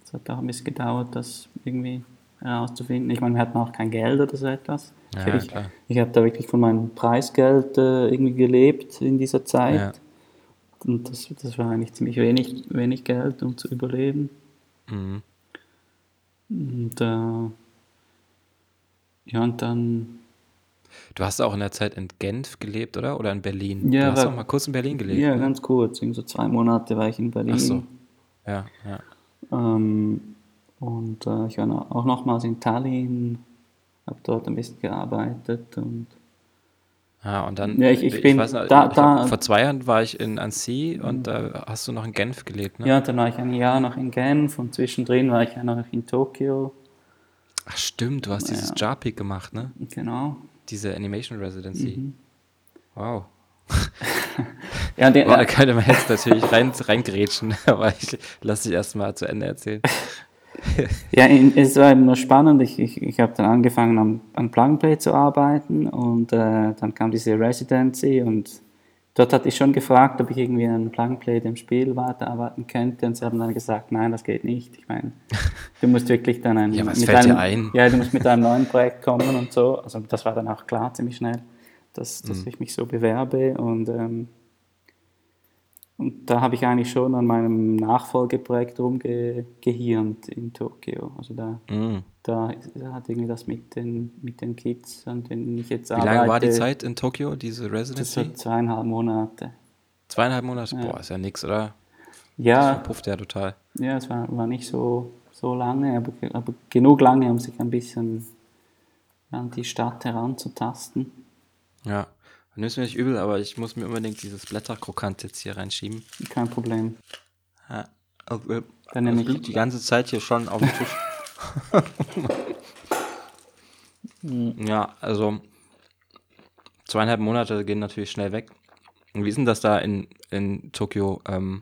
es hat auch ein bisschen gedauert, das irgendwie herauszufinden. Ich meine, wir hatten auch kein Geld oder so etwas. Ja, ich, ich habe da wirklich von meinem Preisgeld äh, irgendwie gelebt in dieser Zeit. Ja. Und das, das war eigentlich ziemlich wenig, wenig Geld, um zu überleben. Mhm. Und äh, ja, und dann Du hast auch in der Zeit in Genf gelebt, oder? Oder in Berlin? Ja, du hast war, auch mal kurz in Berlin gelebt. Ja, ne? ganz kurz. so zwei Monate war ich in Berlin. Ach so. Ja, ja. Ähm, und äh, ich war auch nochmals in Tallinn, habe dort ein bisschen gearbeitet und ja, und dann, ja, ich, ich, bin weiß noch, da, da, vor zwei Jahren war ich in Annecy und da hast du noch in Genf gelebt, ne? Ja, dann war ich ein Jahr noch in Genf und zwischendrin war ich ja noch in Tokio. Ach stimmt, du hast ja. dieses JARPIC gemacht, ne? Genau diese Animation Residency. Mhm. Wow. ja, der, da könnte man jetzt natürlich rein, reingrätschen, aber ich lasse dich erstmal zu Ende erzählen. ja, in, es war eben nur spannend. Ich, ich, ich habe dann angefangen, am, an Plug Play zu arbeiten und äh, dann kam diese Residency und dort hatte ich schon gefragt, ob ich irgendwie an Plug Play dem Spiel weiterarbeiten könnte und sie haben dann gesagt, nein, das geht nicht. Ich meine, du musst wirklich dann ein, ja, mit einem, ein? Ja, du musst mit einem neuen Projekt kommen und so. Also das war dann auch klar ziemlich schnell, dass, dass mhm. ich mich so bewerbe und und da habe ich eigentlich schon an meinem Nachfolgeprojekt rumgehirnt in Tokio. Also da, mm. da, hat irgendwie das mit den, mit den Kids, an denen ich jetzt Wie arbeite. Wie lange war die Zeit in Tokio, diese Residency? Das zweieinhalb Monate. Zweieinhalb Monate? Ja. Boah, ist ja nix, oder? Ja. Das verpufft ja total. Ja, es war, war nicht so, so lange, aber, aber genug lange, um sich ein bisschen an die Stadt heranzutasten. Ja. Nimm's mir nicht übel, aber ich muss mir unbedingt dieses Blätterkrokant jetzt hier reinschieben. Kein Problem. Ja, also, Dann nehme ich liegt die ganze Zeit hier schon auf dem Tisch. ja, also zweieinhalb Monate gehen natürlich schnell weg. Und wie ist denn das da in, in Tokio? Ähm,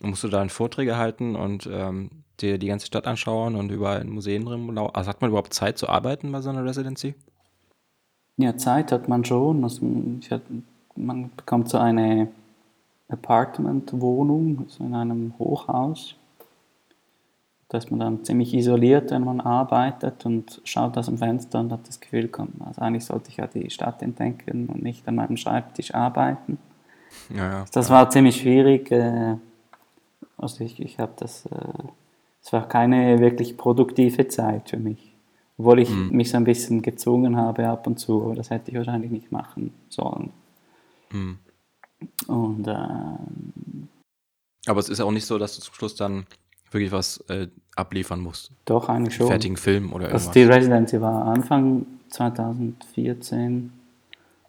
musst du da in Vorträge halten und ähm, dir die ganze Stadt anschauen und überall in Museen drin? Also hat man überhaupt Zeit zu arbeiten bei so einer Residency? Ja, Zeit hat man schon. Also man bekommt so eine Apartment-Wohnung, also in einem Hochhaus. Da ist man dann ziemlich isoliert, wenn man arbeitet und schaut aus dem Fenster und hat das Gefühl, also eigentlich sollte ich ja die Stadt entdecken und nicht an meinem Schreibtisch arbeiten. Ja, ja, das war ziemlich schwierig. Äh, also ich, ich habe das, äh, es war keine wirklich produktive Zeit für mich. Obwohl ich mhm. mich so ein bisschen gezwungen habe ab und zu, aber das hätte ich wahrscheinlich nicht machen sollen. Mhm. Und ähm, aber es ist auch nicht so, dass du zum Schluss dann wirklich was äh, abliefern musst. Doch, eigentlich schon. Fertigen Film oder irgendwas. Also die Residency war Anfang 2014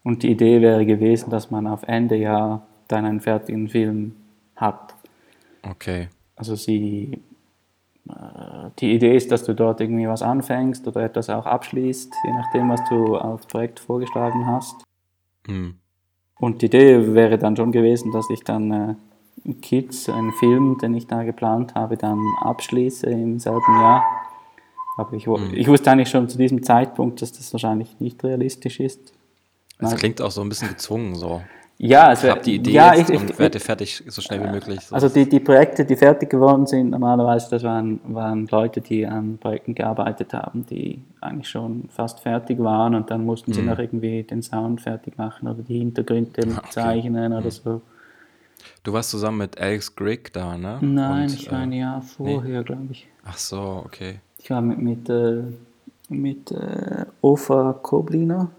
und die Idee wäre gewesen, dass man auf Ende Jahr dann einen fertigen Film hat. Okay. Also sie äh, die Idee ist, dass du dort irgendwie was anfängst oder etwas auch abschließt, je nachdem, was du als Projekt vorgeschlagen hast. Mhm. Und die Idee wäre dann schon gewesen, dass ich dann äh, Kids, einen Film, den ich da geplant habe, dann abschließe im selben Jahr. Aber ich, Mhm. ich wusste eigentlich schon zu diesem Zeitpunkt, dass das wahrscheinlich nicht realistisch ist. Das klingt auch so ein bisschen gezwungen so. Ja, also, Ich habe die Idee ja, jetzt ich, und ich, werde fertig so schnell wie möglich. So. Also die, die Projekte, die fertig geworden sind, normalerweise, das waren, waren Leute, die an Projekten gearbeitet haben, die eigentlich schon fast fertig waren und dann mussten sie noch irgendwie den Sound fertig machen oder die Hintergründe Mhm. okay. zeichnen oder so. du warst zusammen mit Alex Grigg da, ne? Nein, Und, ich war ein äh, Jahr vorher, glaube ich. Ach so, okay. Ich war mit, mit, äh, mit äh, Ofa Kobliner.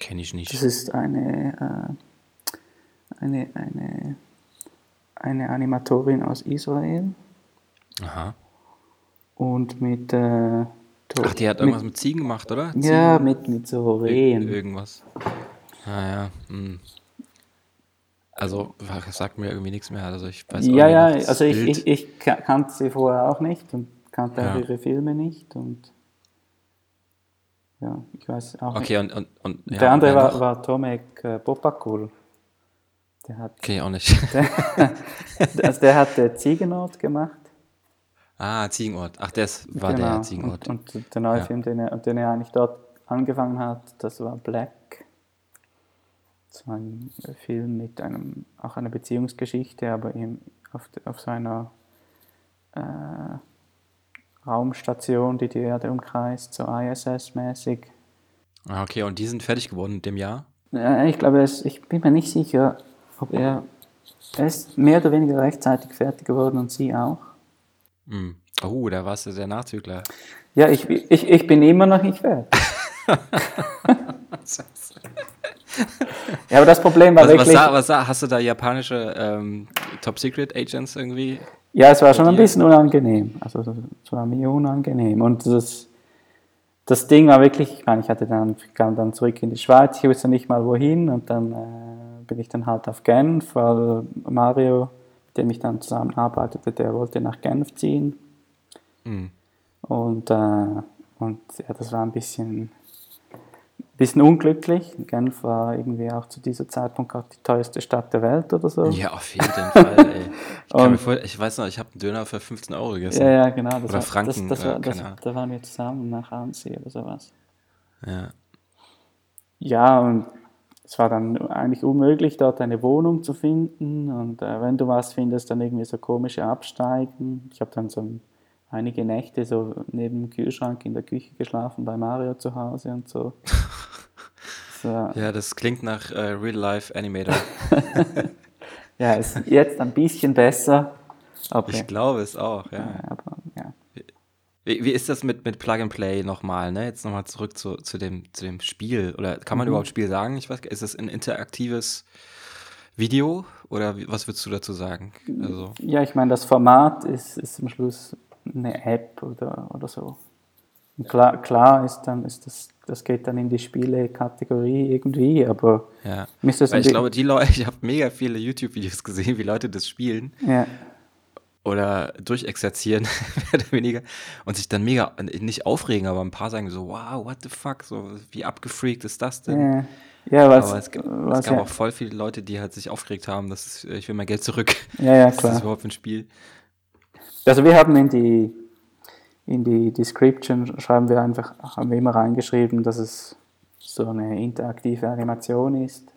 Kenne ich nicht. Das ist eine, äh, eine, eine, eine Animatorin aus Israel. Aha. Und mit. Äh, Ach, die hat irgendwas mit Ziegen gemacht, oder? Ja, mit, mit so Ir- Rehen. Irgendwas. Ah ja. Hm. Also, sagt mir irgendwie nichts mehr. Also ich weiß auch Ja, ja, also ich, ich, ich ka- kannte sie vorher auch nicht und kannte auch Ja. ihre Filme nicht. Und ja, ich weiß auch Okay, und, und, und nicht. ja, Der andere war, noch? war Tomek äh, Popakul. Der hat, Okay, auch nicht. also der hat äh, Ziegenort gemacht. ah, Ziegenort. Ach, das war der Genau. Ziegenort. Und, und der neue Ja. Film, den er, den er eigentlich dort angefangen hat, das war Black. Das war ein Film mit einem, auch einer Beziehungsgeschichte, aber eben auf, auf so einer äh, Raumstation, die die Erde umkreist, so ISS-mäßig. ah, okay, und die sind fertig geworden in dem Jahr? Ja, ich glaube, ich bin mir nicht sicher, ob er, er ist mehr oder weniger rechtzeitig fertig geworden und sie auch. Hm. Oh, da warst du der Nachzügler. Ja, ich, ich, ich bin immer noch nicht fertig. Ja, aber das Problem war Was, was, wirklich. sah, was sah, hast du da japanische ähm, Top-Secret-Agents irgendwie? Ja, es war schon ein bisschen unangenehm. Also es war mir unangenehm. Und das, das Ding war wirklich, ich meine, ich hatte dann, kam dann zurück in die Schweiz, ich wusste nicht mal wohin und dann äh, bin ich dann halt auf Genf, weil Mario, mit dem ich dann zusammenarbeitete, der wollte nach Genf ziehen. Hm. Und, äh, und ja, das war ein bisschen, bisschen unglücklich. Genf war irgendwie auch zu dieser Zeitpunkt auch die teuerste Stadt der Welt oder so. Ja, auf jeden Fall, ey. Ich, Und- vor, ich weiß noch, ich habe einen Döner für 15 Euro gegessen. Ja, ja, genau. Oder war, Franken, das, das oder war, das, da waren wir zusammen nach Annecy oder sowas. Ja. Ja, und es war dann eigentlich unmöglich, dort eine Wohnung zu finden. Und äh, wenn du was findest, dann irgendwie so komische Absteigen. Ich habe dann so ein, einige Nächte so neben dem Kühlschrank in der Küche geschlafen bei Mario zu Hause und so. War, ja, das klingt nach äh, Real-Life-Animator. ja, ist jetzt ein bisschen besser. Aber, Ich glaube es auch, ja. aber ja. Wie, wie ist das mit, mit Plug and Play nochmal, ne? Jetzt nochmal zurück zu, zu, dem, zu dem Spiel. Oder kann man überhaupt Spiel sagen? Ich weiß, ist das ein interaktives Video? Oder was würdest du dazu sagen? Also, Ja, ich meine, das Format ist, ist am Schluss eine App oder, oder so. Und klar, klar ist dann, ist das, das geht dann in die Spiele-Kategorie irgendwie, aber ja. mir ist das Weil ich glaube, die Leute, ich habe mega viele YouTube-Videos gesehen, wie Leute das spielen ja, oder durchexerzieren, mehr oder weniger, und sich dann mega, nicht aufregen, aber ein paar sagen so, wow, what the fuck, so, wie abgefreakt ist das denn? ja, ja, was, Aber es, es was gab ja, auch voll viele Leute, die halt sich aufgeregt haben, dass es, ich will mein Geld zurück. ja, ja, ist das klar. überhaupt ein Spiel? Also wir haben in die, in die Description, schreiben wir einfach, haben wir immer reingeschrieben, dass es so eine interaktive Animation ist,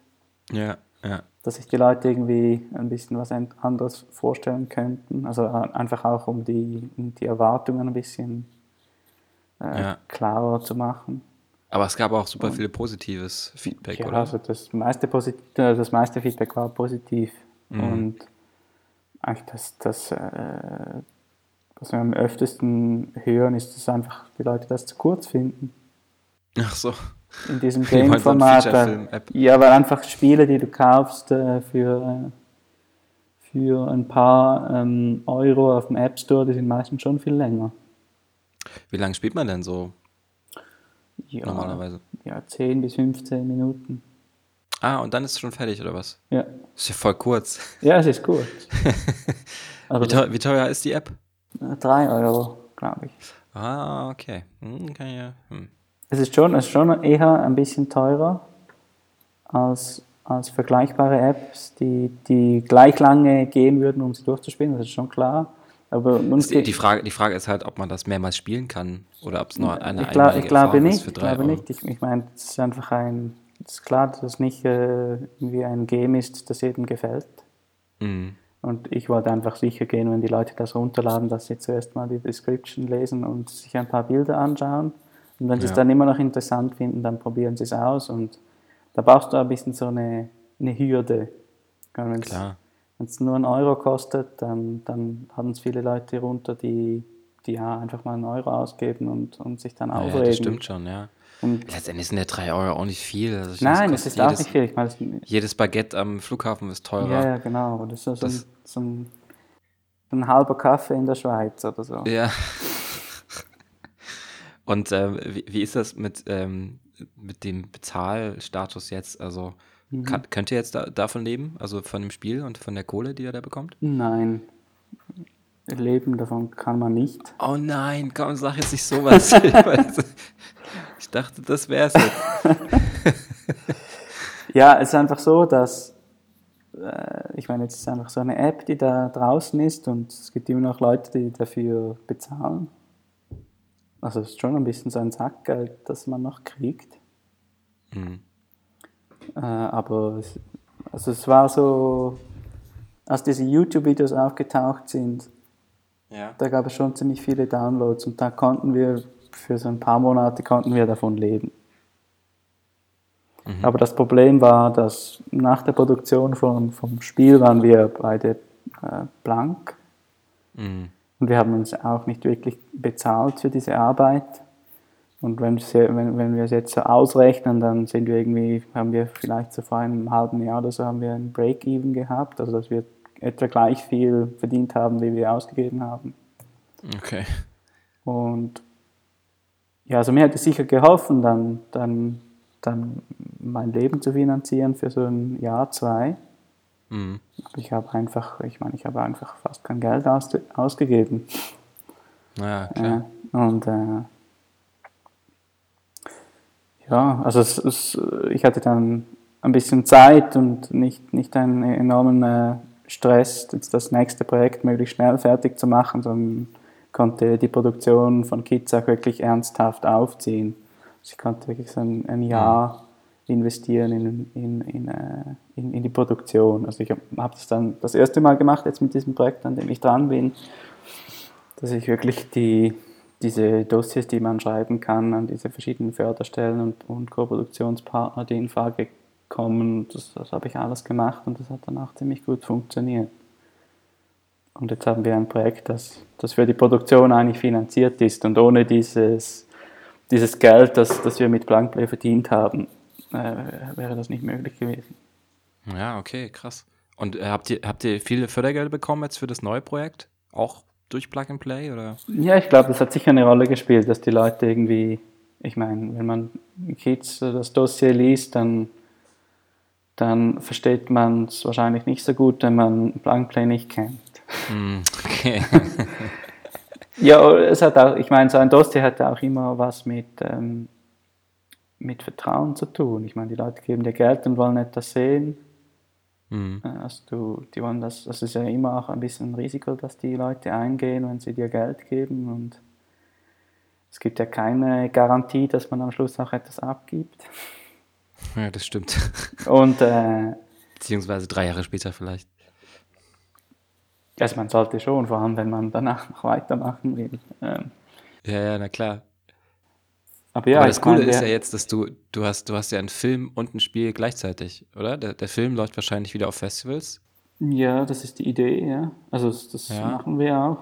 Ja, ja. dass sich die Leute irgendwie ein bisschen was an- anderes vorstellen könnten. Also einfach auch, um die, um die Erwartungen ein bisschen äh, Ja. klarer zu machen. Aber es gab auch super viel positives Feedback, Ja, oder? also das meiste, posit äh, das meiste Feedback war positiv. Mhm. Und eigentlich das, das äh, was wir am öftesten hören, ist, dass einfach die Leute das zu kurz finden. Ach so. In diesem Game-Format. Feature-Film-App. ja, weil einfach Spiele, die du kaufst äh, für, äh, für ein paar ähm, Euro auf dem App Store, die sind meistens schon viel länger. Wie lange spielt man denn so Ja, normalerweise? Ja, 10 bis 15 Minuten. Ah, und dann ist es schon fertig, oder was? Ja, Ist ja voll kurz. ja es ist. Also Wie teuer, wie teuer ist die App? 3 Euro, glaube ich. Ah, okay. Hm, kann ja. Hm. Es ist schon, es ist schon eher ein bisschen teurer als als vergleichbare Apps, die, die gleich lange gehen würden, um sie durchzuspielen, das ist schon klar. Aber uns Die, die, Frage, die Frage ist halt, ob man das mehrmals spielen kann oder ob es nur eine ich, glaub, ich glaube Erfahrung ist nicht. Ich glaube Euro. nicht. Ich, ich meine, es ist einfach ein, es ist klar, dass es nicht äh, irgendwie ein Game ist, das jedem gefällt. Mhm. Und ich wollte einfach sicher gehen, wenn die Leute das runterladen, dass sie zuerst mal die Description lesen und sich ein paar Bilder anschauen. Und wenn sie es Ja. dann immer noch interessant finden, dann probieren sie es aus. Und da brauchst du ein bisschen so eine, eine Hürde. Wenn es es nur einen Euro kostet, dann, dann haben es viele Leute runter, die, die ja einfach mal einen Euro ausgeben und, und sich dann Ja, aufregen. das stimmt schon, ja. Und Letztendlich sind ja drei Euro auch nicht viel. Also nein, kostet ist auch jedes, nicht viel. Ich meine, es, Jedes Baguette am Flughafen ist teurer. ja, ja, genau. Das ist so, Das- so, ein, so ein halber Kaffee in der Schweiz oder so. Ja. Und ähm, wie, wie ist das mit, ähm, mit dem Bezahlstatus jetzt? Also Mhm. kann, könnt ihr jetzt da, davon leben? Also von dem Spiel und von der Kohle, die ihr da bekommt? Nein, leben davon kann man nicht. Oh nein, komm, sag jetzt nicht sowas. ich dachte, das wär's jetzt. Ja, es ist einfach so, dass äh, ich meine, jetzt ist einfach so eine App, die da draußen ist und es gibt immer noch Leute, die dafür bezahlen. Also es ist schon ein bisschen so ein Sackgeld, das man noch kriegt. Mhm. Äh, aber es, also es war so, als diese YouTube-Videos aufgetaucht sind, Ja. da gab es schon ziemlich viele Downloads und da konnten wir für so ein paar Monate konnten wir davon leben. Aber das Problem war, dass nach der Produktion von, vom Spiel waren wir beide äh, blank Mhm. und wir haben uns auch nicht wirklich bezahlt für diese Arbeit. Und wenn, wenn, wenn wir es jetzt so ausrechnen, dann sind wir irgendwie, haben wir vielleicht so vor einem halben Jahr oder so haben wir ein Break-Even gehabt, also dass wir etwa gleich viel verdient haben, wie wir ausgegeben haben. Okay. Und ja, also mir hat es sicher geholfen, dann, dann, dann mein Leben zu finanzieren für so ein Jahr, zwei. Mhm. Aber ich habe einfach, ich meine, ich habe einfach fast kein Geld aus, ausgegeben. Naja, klar. Ja, und äh, ja, also es, es, ich hatte dann ein bisschen Zeit und nicht, nicht einen enormen äh, Stress, jetzt das nächste Projekt möglichst schnell fertig zu machen, sondern konnte die Produktion von Kids auch wirklich ernsthaft aufziehen. Also ich konnte wirklich so ein, ein Jahr investieren in, in, in, äh, in, in die Produktion. Also ich habe hab das dann das erste Mal gemacht, jetzt mit diesem Projekt, an dem ich dran bin, dass ich wirklich die, diese Dossiers, die man schreiben kann, an diese verschiedenen Förderstellen und, und Koproduktionspartner, die in Frage kommen, das, das habe ich alles gemacht und das hat dann auch ziemlich gut funktioniert. Und jetzt haben wir ein Projekt, das, das für die Produktion eigentlich finanziert ist und ohne dieses, dieses Geld, das, das wir mit Blankplay verdient haben, äh, wäre das nicht möglich gewesen. Ja, okay, krass. Und äh, habt ihr, habt ihr viele Fördergelder bekommen jetzt für das neue Projekt? Auch durch Plug and Play oder? Ja, ich glaube, das hat sicher eine Rolle gespielt, dass die Leute irgendwie, ich meine, wenn man Kids das Dossier liest, dann, dann versteht man es wahrscheinlich nicht so gut, wenn man Blankplay nicht kennt. Hm, okay. Ja, es hat auch, ich meine, so ein Dossier hat auch immer was mit, ähm, mit Vertrauen zu tun. Ich meine, die Leute geben dir Geld und wollen etwas sehen. Hm. Äh, Also du, die wollen das, das ist ja immer auch ein bisschen ein Risiko, dass die Leute eingehen, wenn sie dir Geld geben und es gibt ja keine Garantie, dass man am Schluss auch etwas abgibt. Ja, das stimmt. Und äh, Beziehungsweise drei Jahre später vielleicht. Also man sollte schon, vor allem wenn man danach noch weitermachen will. Ähm, Ja, ja, na klar. aber ja, Aber das Coole meine, ist ja jetzt, dass du, du hast, du hast ja einen Film und ein Spiel gleichzeitig, oder? Der, der Film läuft wahrscheinlich wieder auf Festivals. Ja, das ist die Idee, ja. Also das, das Ja. machen wir auch.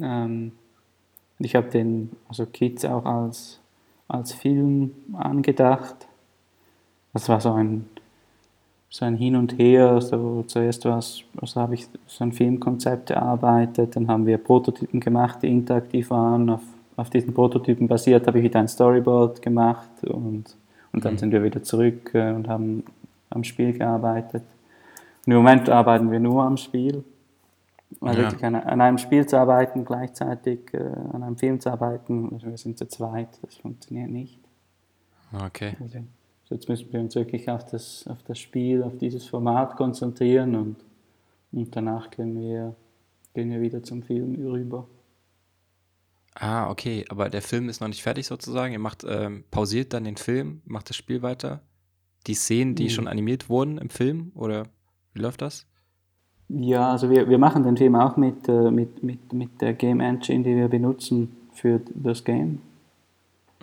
Ähm, ich habe den, also Kids auch als, als Film angedacht. Das war so ein, so ein Hin und Her. So zuerst was, also habe ich so ein Filmkonzept erarbeitet, dann haben wir Prototypen gemacht, die interaktiv waren. Auf, auf diesen Prototypen basiert habe ich wieder ein Storyboard gemacht und, und dann sind wir wieder zurück äh, und haben am Spiel gearbeitet. Und Im Moment arbeiten wir nur am Spiel. Weil Ja. an, an einem Spiel zu arbeiten, gleichzeitig äh, an einem Film zu arbeiten, also wir sind zu zweit, das funktioniert nicht. Okay. Sind, jetzt müssen wir uns wirklich auf das, auf das Spiel, auf dieses Format konzentrieren und, und danach gehen wir, gehen wir wieder zum Film rüber. Ah, okay, aber der Film ist noch nicht fertig sozusagen. Ihr macht, ähm, pausiert dann den Film, macht das Spiel weiter. Die Szenen, die Mhm. schon animiert wurden im Film, oder wie läuft das? Ja, also wir, wir machen den Film auch mit, äh, mit, mit, mit der Game Engine, die wir benutzen für das Game.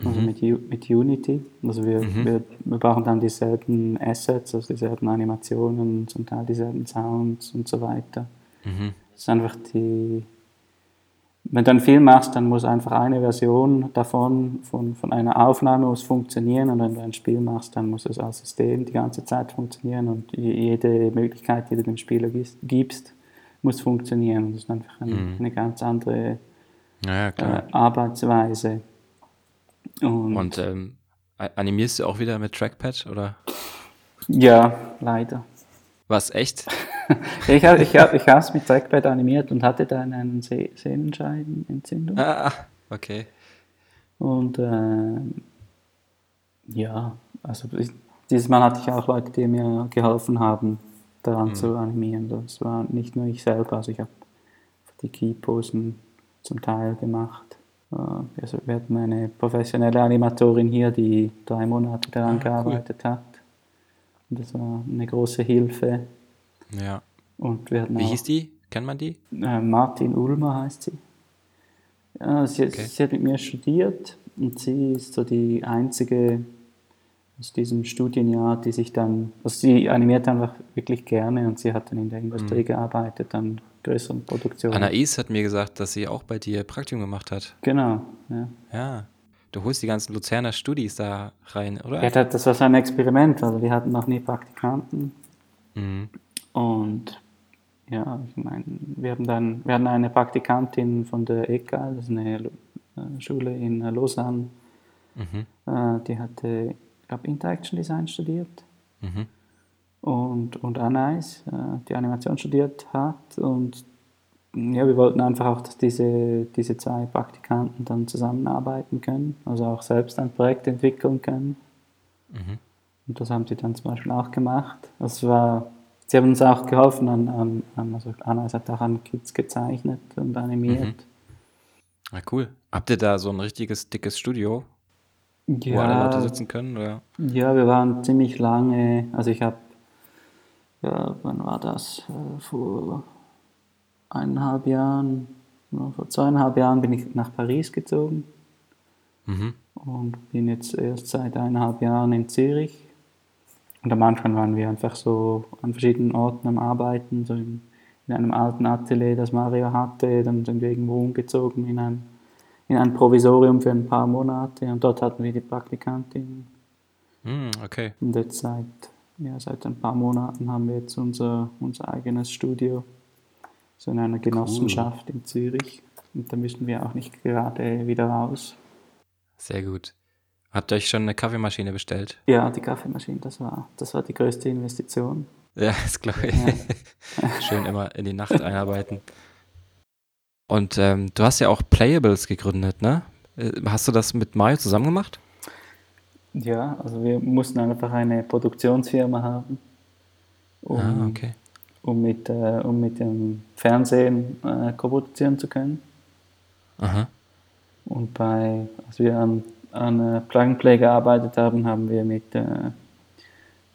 Also Mhm. mit, mit Unity. Also wir, Mhm. wir, wir brauchen dann dieselben Assets, also dieselben Animationen, zum Teil dieselben Sounds und so weiter. Mhm. Das ist einfach die. Wenn du einen Film machst, dann muss einfach eine Version davon, von, von einer Aufnahme muss funktionieren und wenn du ein Spiel machst, dann muss es als System die ganze Zeit funktionieren und je- jede Möglichkeit, die du dem Spieler gibst, muss funktionieren. Das ist einfach ein, Mhm. eine ganz andere Ja, äh. Arbeitsweise. Und, Und ähm, animierst du auch wieder mit Trackpad, oder? ja, leider. Was, echt? Ich habe ich hab, ich es mit Trackpad animiert und hatte dann eine Se Sehnenscheidenentzündung. Ah, okay. Und ähm, ja, also ich, dieses Mal hatte ich auch Leute, die mir geholfen haben, daran zu animieren. Das war nicht nur ich selber, also ich habe die Keyposen zum Teil gemacht. Äh, Also wir hatten eine professionelle Animatorin hier, die drei Monate daran Ah, cool. gearbeitet hat. Und das war eine große Hilfe. Ja. Und wir hatten Wie auch, hieß die? Kennt man die? äh, Martin Ulmer heißt sie. Ja, sie, Okay. sie hat mit mir studiert und sie ist so die einzige aus diesem Studienjahr, die sich dann, also sie animiert einfach wirklich gerne und sie hat dann in der Industrie gearbeitet, an größeren Produktionen. Anais hat mir gesagt, dass sie auch bei dir Praktikum gemacht hat. Genau, ja. Ja. Du holst die ganzen Luzerner Studis da rein, oder? Ja, das war so ein Experiment, also wir hatten noch nie Praktikanten Mhm. und ja, ich meine, wir haben dann, wir hatten eine Praktikantin von der EKA, das ist eine äh, Schule in Lausanne, Mhm. äh, die hatte, ich glaube, Interaction Design studiert Mhm. Und, und Anais, äh, die Animation studiert hat. Und ja, wir wollten einfach auch, dass diese, diese zwei Praktikanten dann zusammenarbeiten können, also auch selbst ein Projekt entwickeln können. Mhm. Und das haben sie dann zum Beispiel auch gemacht. Das war, sie haben uns auch geholfen, an, an, an also Anais hat auch an Kids gezeichnet und animiert. Ah, cool. Habt ihr da so ein richtiges dickes Studio, wo alle Leute sitzen können? Oder? Ja, wir waren ziemlich lange, also ich habe, ja, wann war das? Äh, Vor eineinhalb Jahren, ja, vor zweieinhalb Jahren bin ich nach Paris gezogen Mhm. und bin jetzt erst seit eineinhalb Jahren in Zürich. Und am Anfang waren wir einfach so an verschiedenen Orten am Arbeiten, so in, in einem alten Atelier, das Mario hatte, dann sind wir irgendwo umgezogen in ein, in ein Provisorium für ein paar Monate und dort hatten wir die Praktikantin. Mhm, okay. Und jetzt seit, ja, seit ein paar Monaten haben wir jetzt unser, unser eigenes Studio, so in einer Genossenschaft in Zürich. Und da müssen wir auch nicht gerade wieder raus. Sehr gut. Habt ihr euch schon eine Kaffeemaschine bestellt? Ja, die Kaffeemaschine, das war, das war die größte Investition. Ja, das glaube ich. Schön immer in die Nacht einarbeiten. Und ähm, du hast ja auch Playables gegründet, ne? Äh, Hast du das mit Mario zusammen gemacht? Ja, also wir mussten einfach eine Produktionsfirma haben, um, Ah, okay. um, mit, äh, um mit dem Fernsehen äh, koproduzieren zu können. Aha. Und bei, als wir an, an äh, Plug and Play gearbeitet haben, haben wir mit, äh,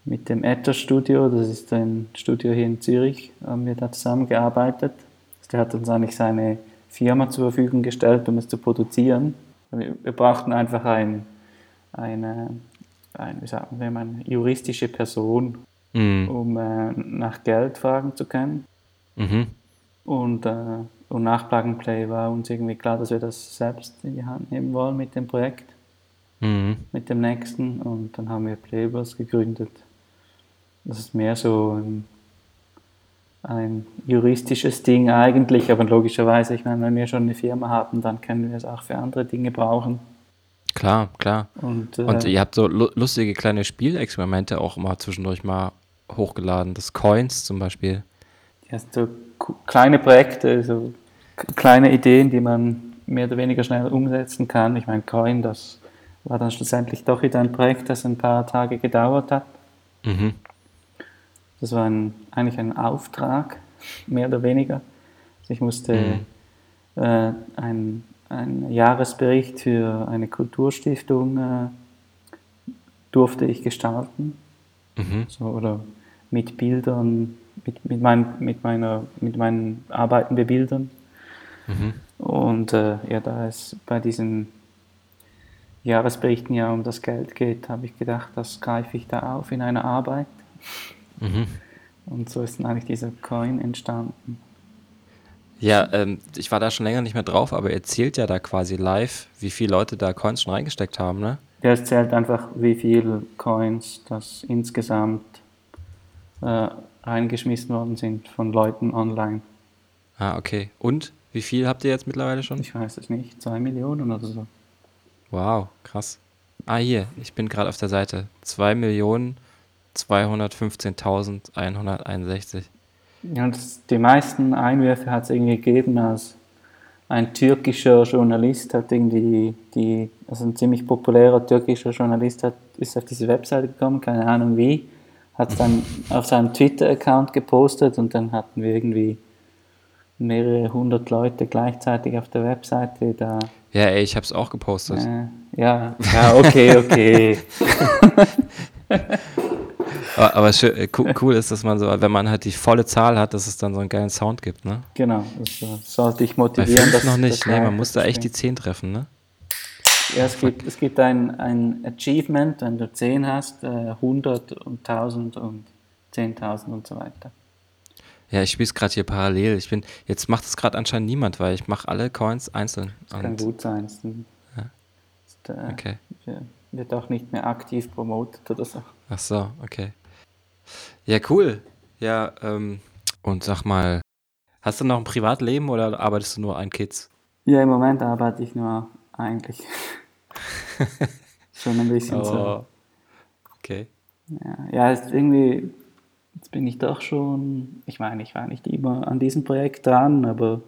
mit dem Ethos Studio, das ist ein Studio hier in Zürich, haben wir da zusammengearbeitet. Der hat uns eigentlich seine Firma zur Verfügung gestellt, um es zu produzieren. Wir, wir brauchten einfach ein, eine, ein, wie sagt man, eine juristische Person, Mhm. um äh, nach Geld fragen zu können. Mhm. Und, äh, und nach Plug and Play war uns irgendwie klar, dass wir das selbst in die Hand nehmen wollen mit dem Projekt, Mhm. mit dem nächsten. Und dann haben wir Playables gegründet. Das ist mehr so ein, ein juristisches Ding eigentlich, aber logischerweise, ich meine, wenn wir schon eine Firma haben, dann können wir es auch für andere Dinge brauchen. Klar, klar. Und, äh, Und ihr habt so lu- lustige kleine Spielexperimente auch mal zwischendurch mal hochgeladen. Das Coins zum Beispiel. Ja, so kleine Projekte, so kleine Ideen, die man mehr oder weniger schnell umsetzen kann. Ich meine, Coin, das war dann schlussendlich doch wieder ein Projekt, das ein paar Tage gedauert hat. Mhm. Das war ein, eigentlich ein Auftrag, mehr oder weniger. Also ich musste Mhm. äh, ein, einen Jahresbericht für eine Kulturstiftung äh, durfte ich gestalten. Mhm. So, oder mit Bildern, mit, mit, mein, mit, meiner, mit meinen Arbeiten bebildern. Mhm. Und äh, ja, da es bei diesen Jahresberichten ja um das Geld geht, habe ich gedacht, das greife ich da auf in einer Arbeit. Mhm. Und so ist dann eigentlich dieser Coin entstanden. Ja, ähm, ich war da schon länger nicht mehr drauf, aber er zählt ja da quasi live, wie viele Leute da Coins schon reingesteckt haben, ne? Ja, es zählt einfach, wie viele Coins das insgesamt äh, reingeschmissen worden sind von Leuten online. Ah, okay. Und wie viel habt ihr jetzt mittlerweile schon? Ich weiß es nicht, zwei Millionen oder so. Wow, krass. Ah, hier, ich bin gerade auf der Seite. 2.215.161. Ja, und die meisten Einwürfe hat es irgendwie gegeben, als ein türkischer Journalist hat irgendwie die, also ein ziemlich populärer türkischer Journalist hat, ist auf diese Webseite gekommen, keine Ahnung wie, hat es dann auf seinem Twitter-Account gepostet und dann hatten wir irgendwie mehrere hundert Leute gleichzeitig auf der Webseite da. Ja, ey, ich hab's auch gepostet. Äh, ja, ja, okay, okay. Aber, schön, äh, cool, ist, dass man so, wenn man halt die volle Zahl hat, dass es dann so einen geilen Sound gibt, ne? genau, das äh, sollte ich Bei motivieren. fünf dass- noch nicht, ne? Man muss da echt die springen. 10 treffen, ne? Ja, es gibt, es gibt ein, ein Achievement, wenn du 10 hast, äh, 100 und 1000 und 10.000 und so weiter. Ja, ich spiele es gerade hier parallel. Ich bin, jetzt macht es gerade anscheinend niemand, weil ich mache alle Coins einzeln. Das kann gut sein. Ja. ist, äh, okay. wird auch nicht mehr aktiv promotet oder so. Ach so, okay. Ja, cool. Ja, ähm, und sag mal, hast du noch ein Privatleben oder arbeitest du nur an Kids? Ja, im Moment arbeite ich nur eigentlich. Schon ein bisschen so. Oh. Okay. Ja, ja, ist irgendwie, jetzt bin ich doch schon, ich meine, ich war nicht immer an diesem Projekt dran, aber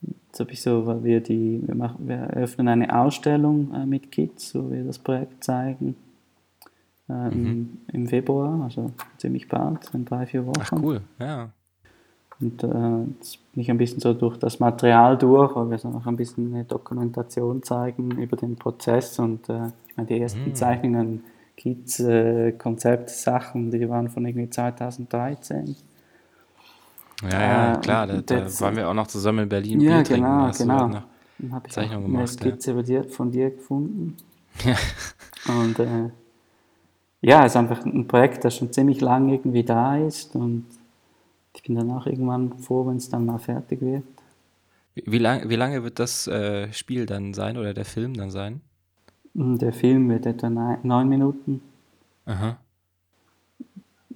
jetzt habe ich so, weil wir die, wir machen, wir eröffnen eine Ausstellung äh, mit Kids, wo wir das Projekt zeigen. Ähm, Im Februar, also ziemlich bald, in drei, vier Wochen. Ach cool, ja. Und äh, jetzt bin ich ein bisschen so durch das Material durch, weil wir so noch ein bisschen eine Dokumentation zeigen über den Prozess. Und äh, ich meine, die ersten Mm. Zeichnungen, Kids, äh, Konzeptsachen, die waren von irgendwie 2013. Ja, ja, Äh, klar, da, da waren wir auch noch zusammen in Berlin Ja, Bier trinken. genau, du genau. halt noch- Dann habe ich Zeichnung eine gemacht, ja. Skizze dir, von dir gefunden. Ja. Und äh, ja, es ist einfach ein Projekt, das schon ziemlich lang irgendwie da ist. Und ich bin dann auch irgendwann froh, wenn es dann mal fertig wird. Wie, lang, wie lange wird das äh, Spiel dann sein oder der Film dann sein? Und Der Film wird etwa neun Minuten Aha.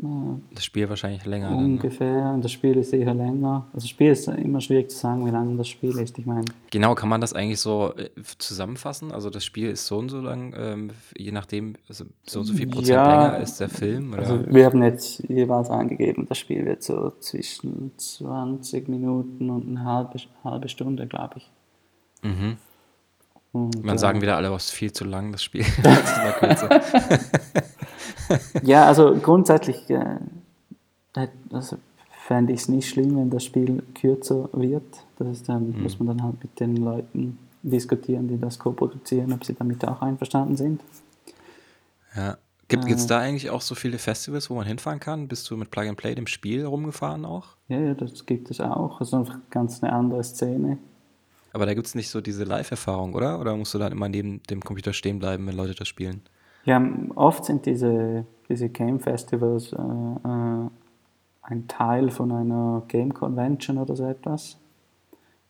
Das Spiel wahrscheinlich länger. Dann, ne? ungefähr. Und das Spiel ist eher länger. Also das Spiel ist immer schwierig zu sagen, wie lang das Spiel ist. Ich meine, Genau, kann man das eigentlich so äh, zusammenfassen? Also das Spiel ist so und so lang, ähm, je nachdem, also so und so viel Prozent Ja, länger ist der Film? Oder? also wir haben jetzt jeweils angegeben, das Spiel wird so zwischen 20 Minuten und eine halbe, halbe Stunde, glaube ich. mhm. Und, Man äh, sagen wieder alle, was ist viel zu lang, das Spiel. Das. Ja, also grundsätzlich äh, also fände ich es nicht schlimm, wenn das Spiel kürzer wird. Das ist dann, Mhm. muss man dann halt mit den Leuten diskutieren, die das co-produzieren, ob sie damit auch einverstanden sind. ja. Gibt Äh. es da eigentlich auch so viele Festivals, wo man hinfahren kann? Bist du mit Plug and Play dem Spiel rumgefahren auch? Ja, ja, das gibt es auch. Also einfach ganz eine andere Szene. Aber da gibt es nicht so diese Live-Erfahrung, oder? Oder musst du dann immer neben dem Computer stehen bleiben, wenn Leute das spielen? Ja, oft sind diese, diese Game Festivals äh, äh, ein Teil von einer Game Convention oder so etwas.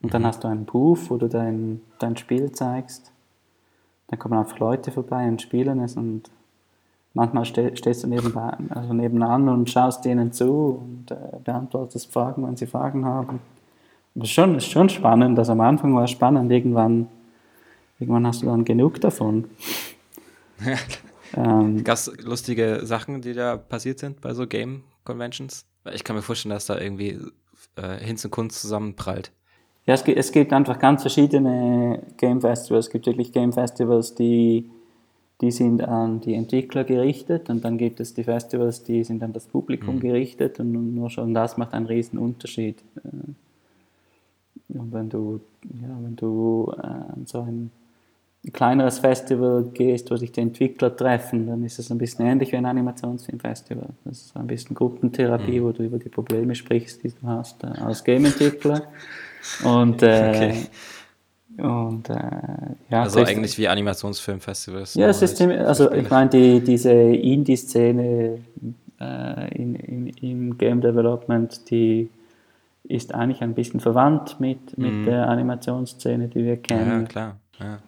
Und dann hast du einen Booth, wo du dein, dein Spiel zeigst. Dann kommen einfach Leute vorbei und spielen es und manchmal ste stehst du nebenan, also nebenan und schaust denen zu und äh, beantwortest Fragen, wenn sie Fragen haben. Das ist schon, ist schon spannend. Also am Anfang war es spannend, irgendwann, irgendwann hast du dann genug davon. ähm, Gab es lustige Sachen, die da passiert sind bei so Game Conventions? Ich kann mir vorstellen, dass da irgendwie äh, Hinz und Kunst zusammenprallt. Ja, es gibt, es gibt einfach ganz verschiedene Game Festivals. Es gibt wirklich Game Festivals, die die sind an die Entwickler gerichtet und dann gibt es die Festivals, die sind an das Publikum mhm. gerichtet und nur schon das macht einen riesen Unterschied. Äh, und wenn du, ja, wenn du äh, an so ein kleineres Festival gehst, wo sich die Entwickler treffen, dann ist es ein bisschen ähnlich wie ein Animationsfilmfestival. Das ist ein bisschen Gruppentherapie, mhm. wo du über die Probleme sprichst, die du hast äh, als Game-Entwickler. Und äh, okay. Und, äh, ja, also eigentlich wie Animationsfilmfestivals. Ja, es ist also ich meine, die, diese Indie-Szene äh, in, in, im Game Development, die ist eigentlich ein bisschen verwandt mit, mit mm. der Animationsszene, die wir kennen. Ja, klar. Ja.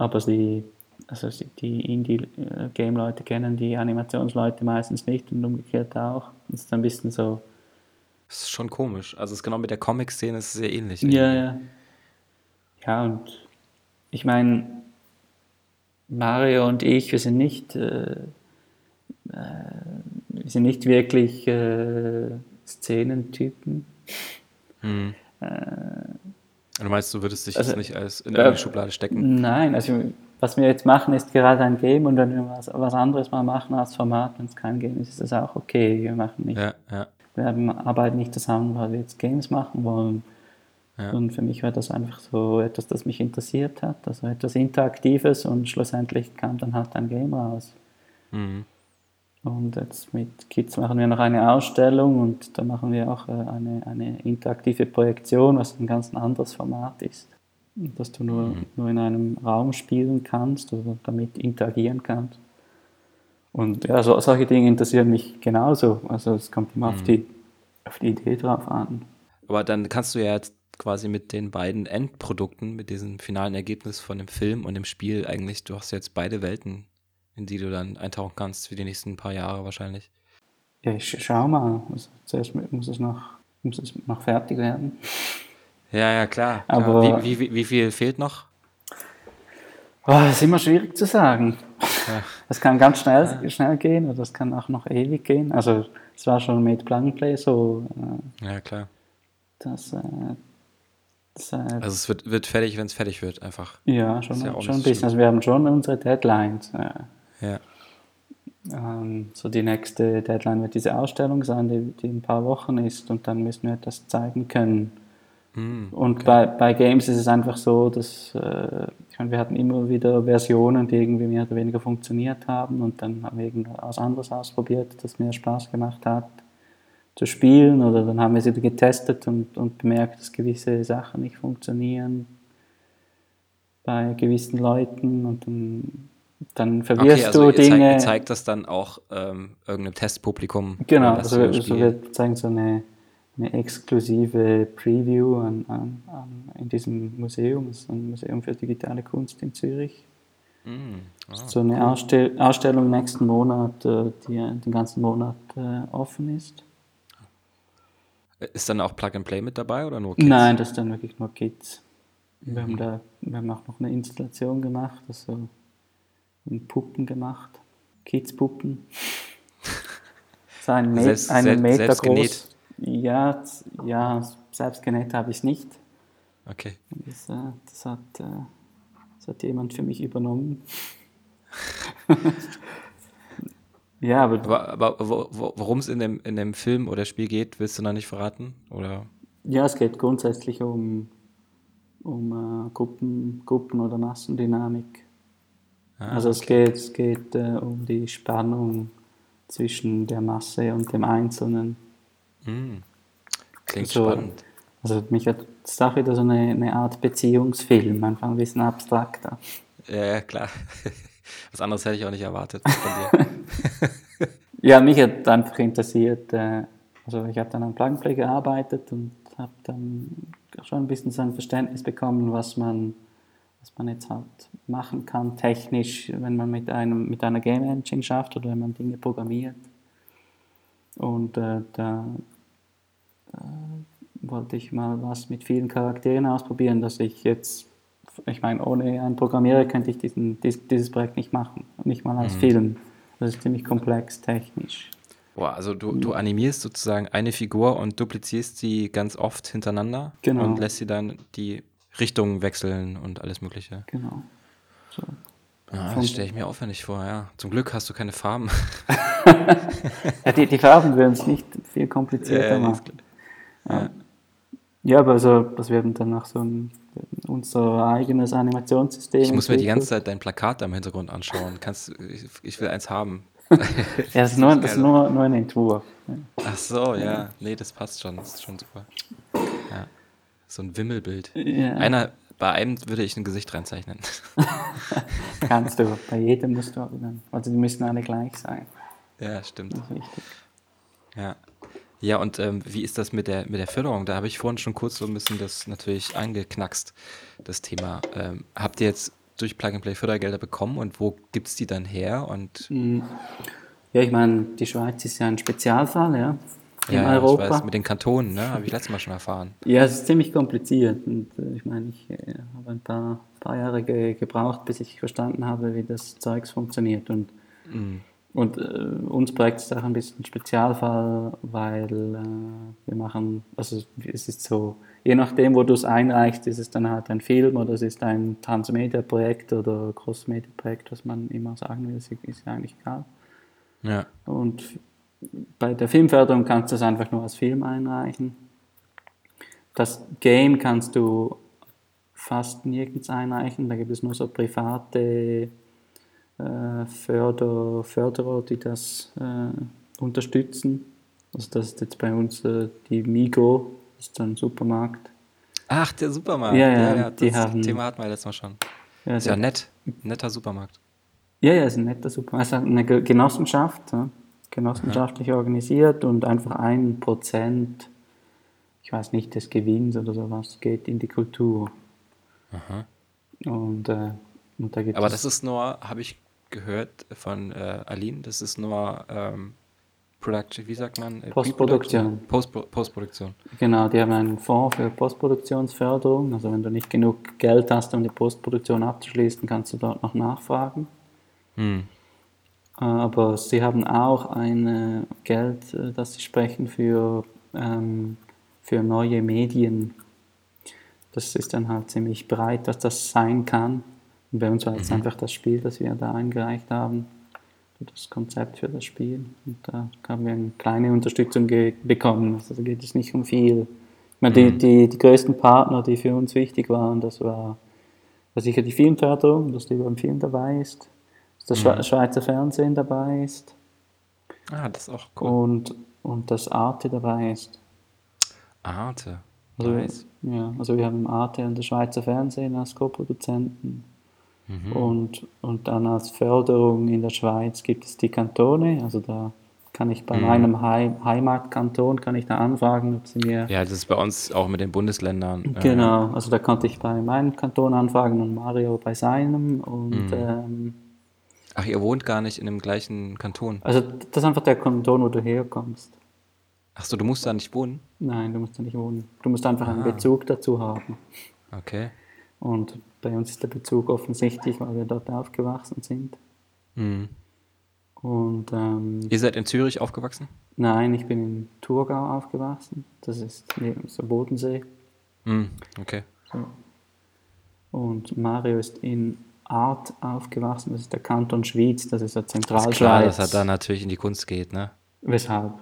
Aber sie, also die Indie-Game-Leute kennen die Animationsleute meistens nicht und umgekehrt auch. Das ist ein bisschen so. Das ist schon komisch. Also es ist genau mit der Comic-Szene ist es sehr ähnlich. Ja, ja. Ja, und ich meine, Mario und ich, wir sind nicht, äh, äh, wir sind nicht wirklich äh, Szenentypen. Hm. Äh, du meinst, du würdest dich also, jetzt nicht als in eine Schublade stecken? Nein, also was wir jetzt machen, ist gerade ein Game und wenn wir was, was anderes mal machen als Format, wenn es kein Game ist, ist das auch okay. Wir machen nicht, ja, ja. wir arbeiten nicht zusammen, weil wir jetzt Games machen wollen. Ja. Und für mich war das einfach so etwas, das mich interessiert hat, also etwas Interaktives und schlussendlich kam dann halt ein Game raus. Mhm. Und jetzt mit Kids machen wir noch eine Ausstellung und da machen wir auch äh, eine, eine interaktive Projektion, was ein ganz anderes Format ist. Dass du nur, mhm. nur in einem Raum spielen kannst oder damit interagieren kannst. Und ja, so, solche Dinge interessieren mich genauso. Also es kommt immer mhm. auf, die, auf die Idee drauf an. Aber dann kannst du ja jetzt quasi mit den beiden Endprodukten, mit diesem finalen Ergebnis von dem Film und dem Spiel eigentlich, du hast jetzt beide Welten, in die du dann eintauchen kannst für die nächsten paar Jahre wahrscheinlich. Ja, ich schau mal. Also zuerst muss es noch, muss es noch fertig werden. Ja, ja, klar. Aber klar. Wie, wie, wie, viel fehlt noch? Oh, das ist immer schwierig zu sagen. Ja. Das kann ganz schnell, ja. schnell gehen oder das kann auch noch ewig gehen. Also es war schon mit Plug Play so. Äh, ja, klar. Das, äh, also es wird, wird fertig, wenn es fertig wird, einfach. Ja, schon, ja schon ein bisschen. Also wir haben schon unsere Deadlines. Ja. Ähm, so die nächste Deadline wird diese Ausstellung sein, die, die in ein paar Wochen ist und dann müssen wir das zeigen können. Mm, und okay. bei, bei Games ist es einfach so, dass äh, ich meine, wir hatten immer wieder Versionen, die irgendwie mehr oder weniger funktioniert haben und dann haben wir irgendwas anderes ausprobiert, das mehr Spaß gemacht hat zu spielen oder dann haben wir sie getestet und, und bemerkt, dass gewisse Sachen nicht funktionieren bei gewissen Leuten und dann, dann verwirrst okay, also du Dinge. Ihr zeigt das dann auch ähm, irgendeinem Testpublikum. Genau, also, also wir zeigen so eine, eine exklusive Preview an, an, an, in diesem Museum, das ist ein Museum für digitale Kunst in Zürich. Mm, oh, so eine cool. Ausstell Ausstellung nächsten Monat, äh, die den ganzen Monat äh, offen ist. Ist dann auch Plug and Play mit dabei oder nur Kids? Nein, das ist dann wirklich nur Kids. Wir, mhm. haben da, wir haben auch noch eine Installation gemacht, also Puppen gemacht, Kids-Puppen. So ein, Me selbst, einen Meter selbst groß. Genäht. Ja, ja, selbst genäht habe ich es nicht. Okay. Das, äh, das, hat, äh, das hat jemand für mich übernommen. Ja, aber, aber, aber worum es in dem, in dem Film oder Spiel geht, willst du noch nicht verraten? Oder? Ja, es geht grundsätzlich um, um äh, Gruppen, Gruppen- oder Massendynamik. Ah, also es geht, es geht äh, um die Spannung zwischen der Masse und dem Einzelnen. Hm. Klingt also, spannend. Also mich hat das ist auch wieder so eine, eine Art Beziehungsfilm, einfach ein bisschen abstrakter. Ja, klar. Was anderes hätte ich auch nicht erwartet von dir. ja, mich hat einfach interessiert, äh, also ich habe dann am Plug gearbeitet und habe dann schon ein bisschen so ein Verständnis bekommen, was man, was man jetzt halt machen kann, technisch, wenn man mit, einem, mit einer Game Engine schafft oder wenn man Dinge programmiert. Und äh, da äh, wollte ich mal was mit vielen Charakteren ausprobieren, dass ich jetzt ich meine, ohne einen Programmierer könnte ich diesen, dies, dieses Projekt nicht machen, nicht mal als mhm. Film. Das ist ziemlich komplex technisch. Boah, also du, du animierst sozusagen eine Figur und duplizierst sie ganz oft hintereinander genau. und lässt sie dann die Richtungen wechseln und alles Mögliche. Genau. So. Ah, das stelle ich mir aufwendig vor, ja. Zum Glück hast du keine Farben. ja, die, die Farben würden es nicht viel komplizierter Ja, machen. Ja. ja, aber also, das werden dann noch so ein, unser eigenes Animationssystem. Ich muss mir die ganze. Zeit dein Plakat da im Hintergrund anschauen. Kannst, ich, ich will eins haben. Ja, das ist nur, das ist nur, nur ein Entwurf. Ja. Ach so, ja. Nee, das passt schon. Das ist schon super. So ein Wimmelbild. Ja. Einer, bei einem würde ich ein Gesicht reinzeichnen. Kannst du. Bei jedem musst du aber dann. Also die müssen alle gleich sein. ja, stimmt. Das ist wichtig. Ja. Ja, und ähm, wie ist das mit der, mit der Förderung? Da habe ich vorhin schon kurz so ein bisschen das natürlich angeknackst, das Thema. Ähm, habt ihr jetzt durch Plug and Play Fördergelder bekommen und wo gibt es die dann her? Und Mhm. Ja, ich meine, die Schweiz ist ja ein Spezialfall, ja. In ja, Europa. ich weiß, mit den Kantonen, ne? Habe ich letztes Mal schon erfahren. Ja, es ist ziemlich kompliziert. Und äh, ich meine, ich äh, habe ein paar, paar Jahre ge gebraucht, bis ich verstanden habe, wie das Zeugs funktioniert. Und, Mhm. und äh, uns Projekt ist auch ein bisschen ein Spezialfall, weil äh, wir machen, also es ist so, je nachdem, wo du es einreichst, ist es dann halt ein Film oder es ist ein Transmedia-Projekt oder Cross-Media-Projekt, was man immer sagen will, ist, ist ja eigentlich egal. Ja. Und bei der Filmförderung kannst du es einfach nur als Film einreichen. Das Game kannst du fast nirgends einreichen. Da gibt es nur so private äh, Förder, Förderer, die das äh, unterstützen. Also das ist jetzt bei uns äh, die Migo, das ist so ein Supermarkt. Ach, der Supermarkt. Ja, ja, die das haben- Thema hatten wir letztes Mal schon. Ja, Ist ja nett. Netter Supermarkt. Ja, ja, ist ein netter Supermarkt. Also eine Ge- Genossenschaft, ja, genossenschaftlich organisiert und einfach ein Prozent, ich weiß nicht, des Gewinns oder sowas geht in die Kultur. Aha. Und, äh, und da gibt Aber das ist nur, habe ich gehört von äh, Aline, das ist nur ähm, Production, wie sagt man? Äh, Postproduktion. Postpro Postproduktion. genau, die haben einen Fonds für Postproduktionsförderung. Also wenn du nicht genug Geld hast, um die Postproduktion abzuschließen, kannst du dort noch nachfragen. Hm. Aber sie haben auch ein äh, Geld, äh, das sie sprechen für, ähm, für neue Medien. Das ist dann halt ziemlich breit, was das sein kann. Und bei uns war jetzt einfach das Spiel, das wir da eingereicht haben, das Konzept für das Spiel. Und da haben wir eine kleine Unterstützung bekommen. Also da geht es nicht um viel. Ich meine, die, die, die größten Partner, die für uns wichtig waren, das war, war sicher die Filmförderung, dass die beim Film dabei ist, das Schwe- Schweizer Fernsehen dabei ist Ah, das ist auch cool. und, und dass Arte dabei ist. Arte. Also, Nice. ja, also wir haben Arte und das Schweizer Fernsehen als Co-Produzenten. Mhm. Und, und dann als Förderung in der Schweiz gibt es die Kantone. Also da kann ich bei Mhm. meinem Heim Heimatkanton kann ich da anfragen, ob sie mir Ja, das ist bei uns auch mit den Bundesländern. äh, Genau, also da konnte ich bei meinem Kanton anfragen und Mario bei seinem. Und Mhm. ähm, Ach, ihr wohnt gar nicht in dem gleichen Kanton. also das ist einfach der Kanton, wo du herkommst. Ach so, du musst da nicht wohnen? Nein, du musst da nicht wohnen. Du musst einfach einen Ah. Bezug dazu haben. Okay. Und bei uns ist der Bezug offensichtlich, weil wir dort aufgewachsen sind. Hm. Und ähm, Ihr seid in Zürich aufgewachsen? nein, ich bin in Thurgau aufgewachsen. Das ist neben so Bodensee. Hm. Okay. So. Und Mario ist in Art aufgewachsen. Das ist der Kanton Schwyz, das ist der Ist klar, Zentralschweiz. dass er da natürlich in die Kunst geht, ne? Weshalb?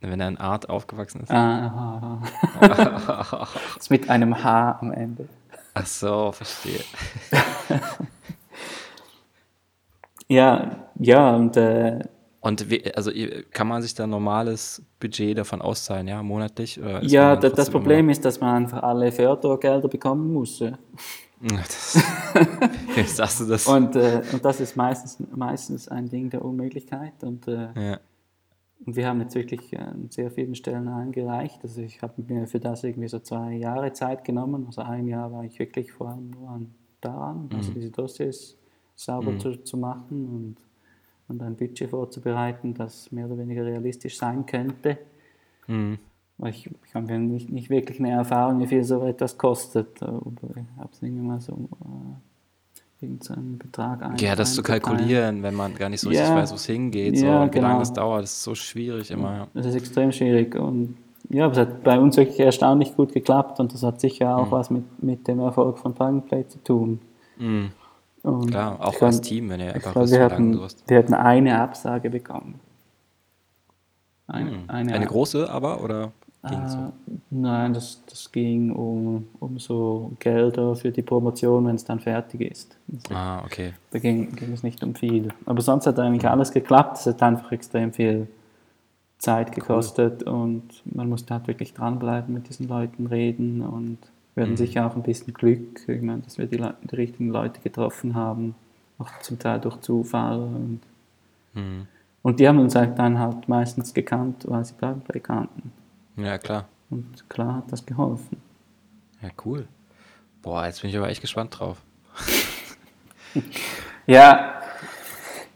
Wenn er in Art aufgewachsen ist. Ah, aha. ist mit einem H am Ende. Ach so, verstehe. Ja, ja, und äh, Und wie, also kann man sich da ein normales Budget davon auszahlen, ja, monatlich? Ja, das Problem ist, dass man einfach alle Fördergelder bekommen muss. Wie sagst du das? Und, äh, und das ist meistens, meistens ein Ding der Unmöglichkeit. Und, äh, ja. und wir haben jetzt wirklich äh, an sehr vielen Stellen eingereicht. Also ich habe mir für das irgendwie so zwei Jahre Zeit genommen. Also ein Jahr war ich wirklich vor allem nur an, daran, also diese Dossiers sauber zu, zu machen und, und ein Budget vorzubereiten, das mehr oder weniger realistisch sein könnte. Mhm. Ich, ich habe ja nicht, nicht wirklich eine Erfahrung, wie viel so etwas kostet. Aber ich habe es irgendwie mal so äh, irgendeinen Betrag ein. ja, das zu kalkulieren, wenn man gar nicht so richtig Ja. weiß, wo es hingeht, so, Ja, wie lange genau. das dauert, das ist so schwierig immer. Das ist extrem schwierig. Und ja, es hat bei uns wirklich erstaunlich gut geklappt und das hat sicher Mhm. auch was mit, mit dem Erfolg von Plug and Play zu tun. Mhm. Und Klar, auch als Team, wenn ihr einfach glaub, wisst, wir lange hatten, wir hatten eine Absage bekommen. Eine, Hm. eine, Eine große aber, oder ging so? Äh, nein, das, das ging um, um so Gelder für die Promotion, wenn es dann fertig ist. Also, Ah, okay. Da ging, ging es nicht um viel. Aber sonst hat eigentlich alles geklappt. Es hat einfach extrem viel Zeit gekostet und man musste halt wirklich dranbleiben, mit diesen Leuten reden und wir hatten sicher auch ein bisschen Glück, ich meine, dass wir die, Leu- die richtigen Leute getroffen haben, auch zum Teil durch Zufall und, Hm. und die haben uns halt dann halt meistens gekannt, weil sie Plug kannten. Ja, klar. Und klar hat das geholfen. Ja, cool. Boah, jetzt bin ich aber echt gespannt drauf. Ja,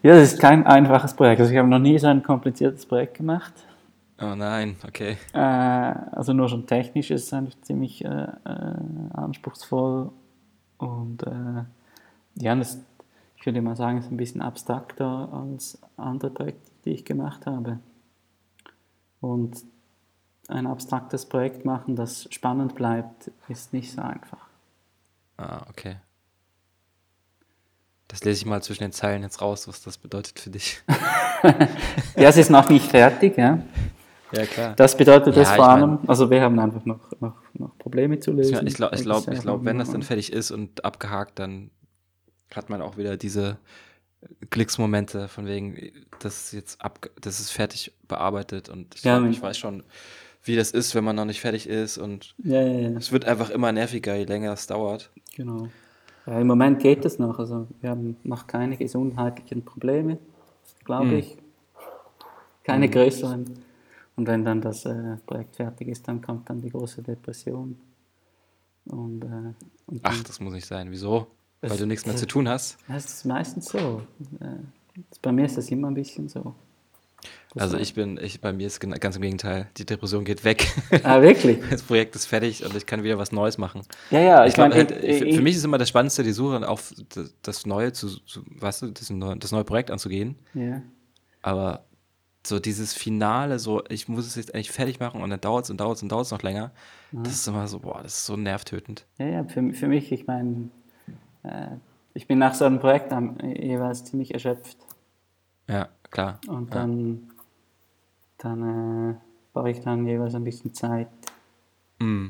ja, das ist kein einfaches Projekt. Also ich habe noch nie so ein kompliziertes Projekt gemacht. Oh nein, okay. Äh, also nur schon technisch ist es einfach ziemlich äh, äh, anspruchsvoll und äh, ja, das, ich würde mal sagen, es ist ein bisschen abstrakter als andere Projekte, die ich gemacht habe. Und ein abstraktes Projekt machen, das spannend bleibt, ist nicht so einfach. Ah, okay. Das lese ich mal zwischen den Zeilen jetzt raus, was das bedeutet für dich. Ja, es ist noch nicht fertig, ja. Ja, klar. Das bedeutet Ja, ich vor mein- allem, also wir haben einfach noch, noch, noch Probleme zu lösen. Ich glaube, ich glaub, Das ich glaub, wenn das dann fertig ist und abgehakt, dann hat man auch wieder diese Glücksmomente von wegen, das ist jetzt ab, das ist fertig bearbeitet und ich, Ja, glaub, ich weiß schon, wie das ist, wenn man noch nicht fertig ist und Ja, ja, ja. es wird einfach immer nerviger, je länger es dauert. Genau. Im Moment geht es noch. Also wir haben noch keine gesundheitlichen Probleme, glaube Hm. ich. Keine größeren. Und wenn dann das äh, Projekt fertig ist, dann kommt dann die große Depression. Und, äh, und Ach, das muss nicht sein. Wieso? Weil du nichts mehr zu tun hast. das ist meistens so. Äh, bei mir ist das immer ein bisschen so. Also ich bin, ich, bei mir ist ganz im Gegenteil. Die Depression geht weg. Ah, wirklich? Das Projekt ist fertig und ich kann wieder was Neues machen. Ja, ja, Ich ich, meine, halt, für mich ist immer das Spannendste, die Suche auf das- Neue zu, zu weißt du, das neue, das neue Projekt anzugehen. ja. Aber so dieses Finale, so ich muss es jetzt eigentlich fertig machen und dann dauert es und dauert es und dauert es noch länger. Das ist immer so, boah, das ist so nervtötend. Ja, ja, für, für mich, ich meine, äh, ich bin nach so einem Projekt am, jeweils ziemlich erschöpft. Ja, klar. Und dann, dann äh, brauche ich dann jeweils ein bisschen Zeit. Mm.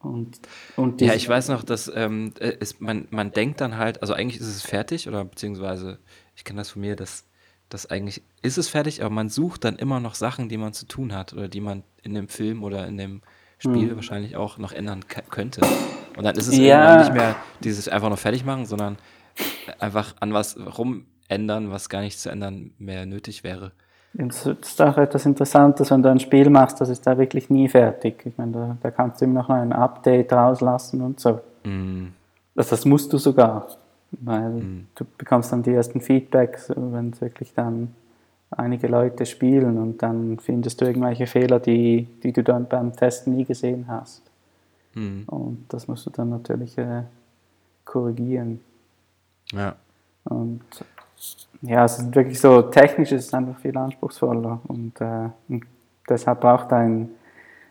Und, und Ja, ich weiß noch, dass ähm, äh, es, man, man denkt dann halt, also eigentlich ist es fertig oder beziehungsweise ich kenne das von mir, dass, dass eigentlich ist es fertig, aber man sucht dann immer noch Sachen, die man zu tun hat oder die man in dem Film oder in dem Spiel wahrscheinlich auch noch ändern könnte. Und dann ist es Ja. nicht mehr dieses einfach noch fertig machen, sondern einfach an was rumändern, was gar nicht zu ändern mehr nötig wäre. Das ist auch etwas Interessantes, wenn du ein Spiel machst, das ist da wirklich nie fertig. Ich meine, da, da kannst du immer noch ein Update rauslassen und so. Mm, Das, das musst du sogar, weil du bekommst dann die ersten Feedbacks, wenn es wirklich dann einige Leute spielen und dann findest du irgendwelche Fehler, die, die du dann beim Testen nie gesehen hast. mm, Und das musst du dann natürlich äh, korrigieren. ja. Und ja, es ist wirklich so, technisch ist es einfach viel anspruchsvoller und, äh, und deshalb braucht ein,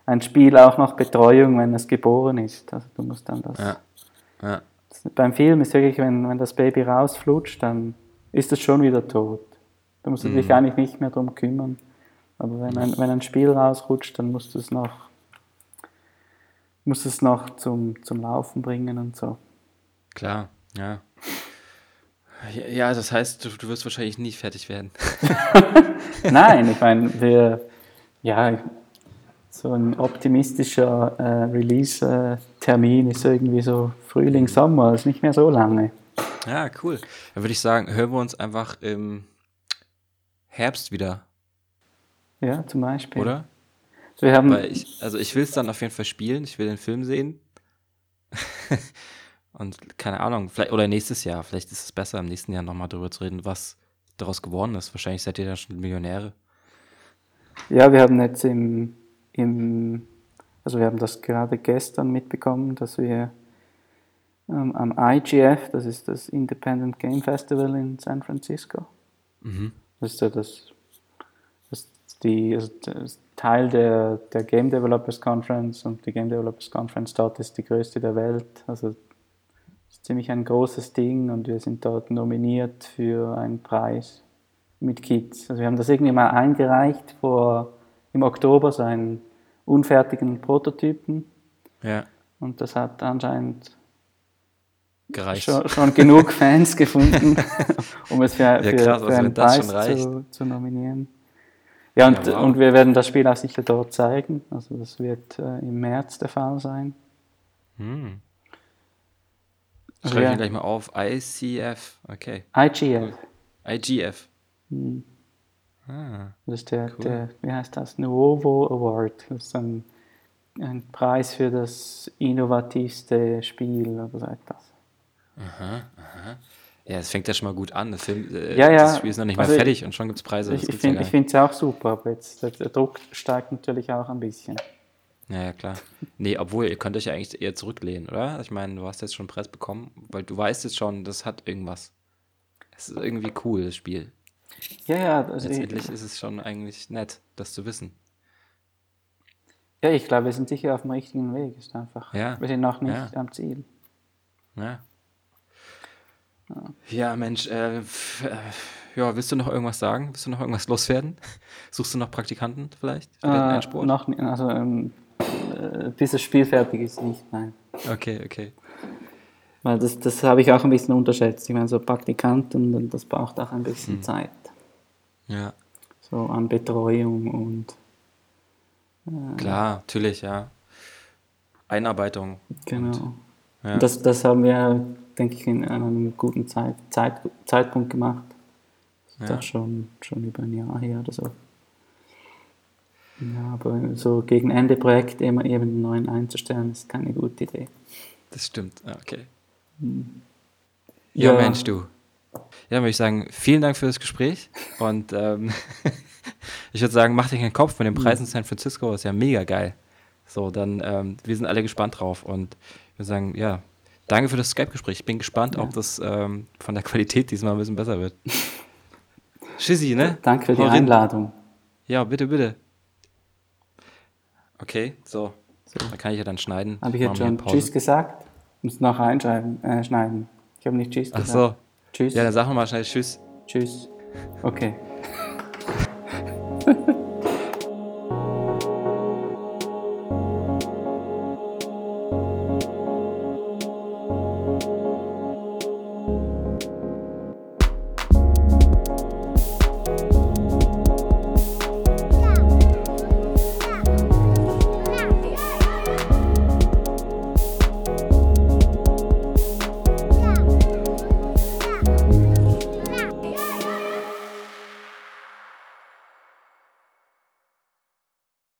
ein Spiel auch noch Betreuung, wenn es geboren ist. Also du musst dann das, Ja. Ja. das beim Film ist wirklich, wenn, wenn das Baby rausflutscht, dann ist es schon wieder tot. Da musst du dich eigentlich nicht mehr drum kümmern. Aber wenn ein, wenn ein Spiel rausrutscht, dann musst du es noch, musst es noch zum, zum Laufen bringen und so. Klar, ja. Ja, das heißt, du, du wirst wahrscheinlich nie fertig werden. Nein, ich meine, wir, ja, so ein optimistischer äh, Release-Termin ist irgendwie so Frühling, Sommer, ist nicht mehr so lange. Ja, cool. Dann würde ich sagen, hören wir uns einfach im Herbst wieder, Ja, zum Beispiel. oder? Wir haben, ich, also ich will es dann auf jeden Fall spielen, ich will den Film sehen. Und keine Ahnung, vielleicht, oder nächstes Jahr, vielleicht ist es besser, im nächsten Jahr nochmal darüber zu reden, was daraus geworden ist. Wahrscheinlich seid ihr dann schon Millionäre. ja, wir haben jetzt im, im, also wir haben das gerade gestern mitbekommen, dass wir ähm, am IGF, das ist das Independent Game Festival in San Francisco, Mhm. Das ist ja das, das, die, also das Teil der, der Game Developers Conference und die Game Developers Conference dort ist die größte der Welt. Also ist ziemlich ein großes Ding und wir sind dort nominiert für einen Preis mit Kids. Also wir haben das irgendwie mal eingereicht vor im Oktober, so einen unfertigen Prototypen. Ja. Und das hat anscheinend gereicht. Schon, schon genug Fans gefunden, um es für, für, krass, für also einen Preis zu, zu nominieren. Ja, und, Ja, wow. und wir werden das Spiel auch sicher dort zeigen. Also das wird äh, im März der Fall sein. Hm. Schreibe ich ja. mir gleich mal auf. ICF. Okay. IGF. IGF. Hm. Ah. Das ist der, Cool. der, wie heißt das? Nuovo Award. Das ist ein, ein Preis für das innovativste Spiel oder so etwas. Ja, es fängt ja schon mal gut an. Das, Film, äh, Ja, ja. das Spiel ist noch nicht mal Also ich- fertig und schon gibt es Preise. Ich, Das ich ja finde es auch super, aber jetzt, der, der Druck steigt natürlich auch ein bisschen. Ja, ja, klar. Nee, obwohl, ihr könnt euch ja eigentlich eher zurücklehnen, oder? Ich meine, du hast jetzt schon einen Preis bekommen, weil du weißt jetzt schon, das hat irgendwas. Es ist irgendwie cool, das Spiel. Ja, ja, also ich, Letztendlich ist es schon eigentlich nett, das zu wissen. ja, ich glaube, wir sind sicher auf dem richtigen Weg. Ist einfach, Ja. Wir sind noch nicht Ja. am Ziel. Ja. Ja, Mensch, äh, äh, ja, willst du noch irgendwas sagen? Willst du noch irgendwas loswerden? Suchst du noch Praktikanten vielleicht für den Äh, Endspurt? noch, also, ähm, äh, bis das Spiel fertig ist, nicht, nein. Okay, okay. Weil das, das habe ich auch ein bisschen unterschätzt. Ich meine, so Praktikanten, und das braucht auch ein bisschen Hm. Zeit. Ja, So an Betreuung und klar, natürlich, ja. Einarbeitung. genau. Ja. Und Das, das haben wir, denke ich, in einem guten Zeit, Zeit, Zeitpunkt gemacht. Das ist Ja. auch schon, schon über ein Jahr her oder so. Ja, aber so gegen Ende Projekt immer eben einen neuen einzustellen, ist keine gute Idee. Das stimmt, ja, okay. Ja, Mensch, du. Ja, dann würde ich sagen, vielen Dank für das Gespräch. Und ähm, ich würde sagen, mach dir keinen Kopf mit dem Preis in San Francisco, ist ja mega geil. So, dann, ähm, wir sind alle gespannt drauf. Und ich würde sagen, ja, danke für das Skype-Gespräch. Ich bin gespannt, ob das ähm, von der Qualität diesmal ein bisschen besser wird. Schissi, ne? Danke für die. Einladung. Ja, bitte, bitte. Okay, so. Dann kann ich ja dann schneiden. Habe ich jetzt schon. Tschüss gesagt? Muss noch einschreiben, äh, schneiden. Ich habe nicht Tschüss Ach gesagt. so. Tschüss. Ja, dann sag mal schnell Tschüss. Tschüss. Okay.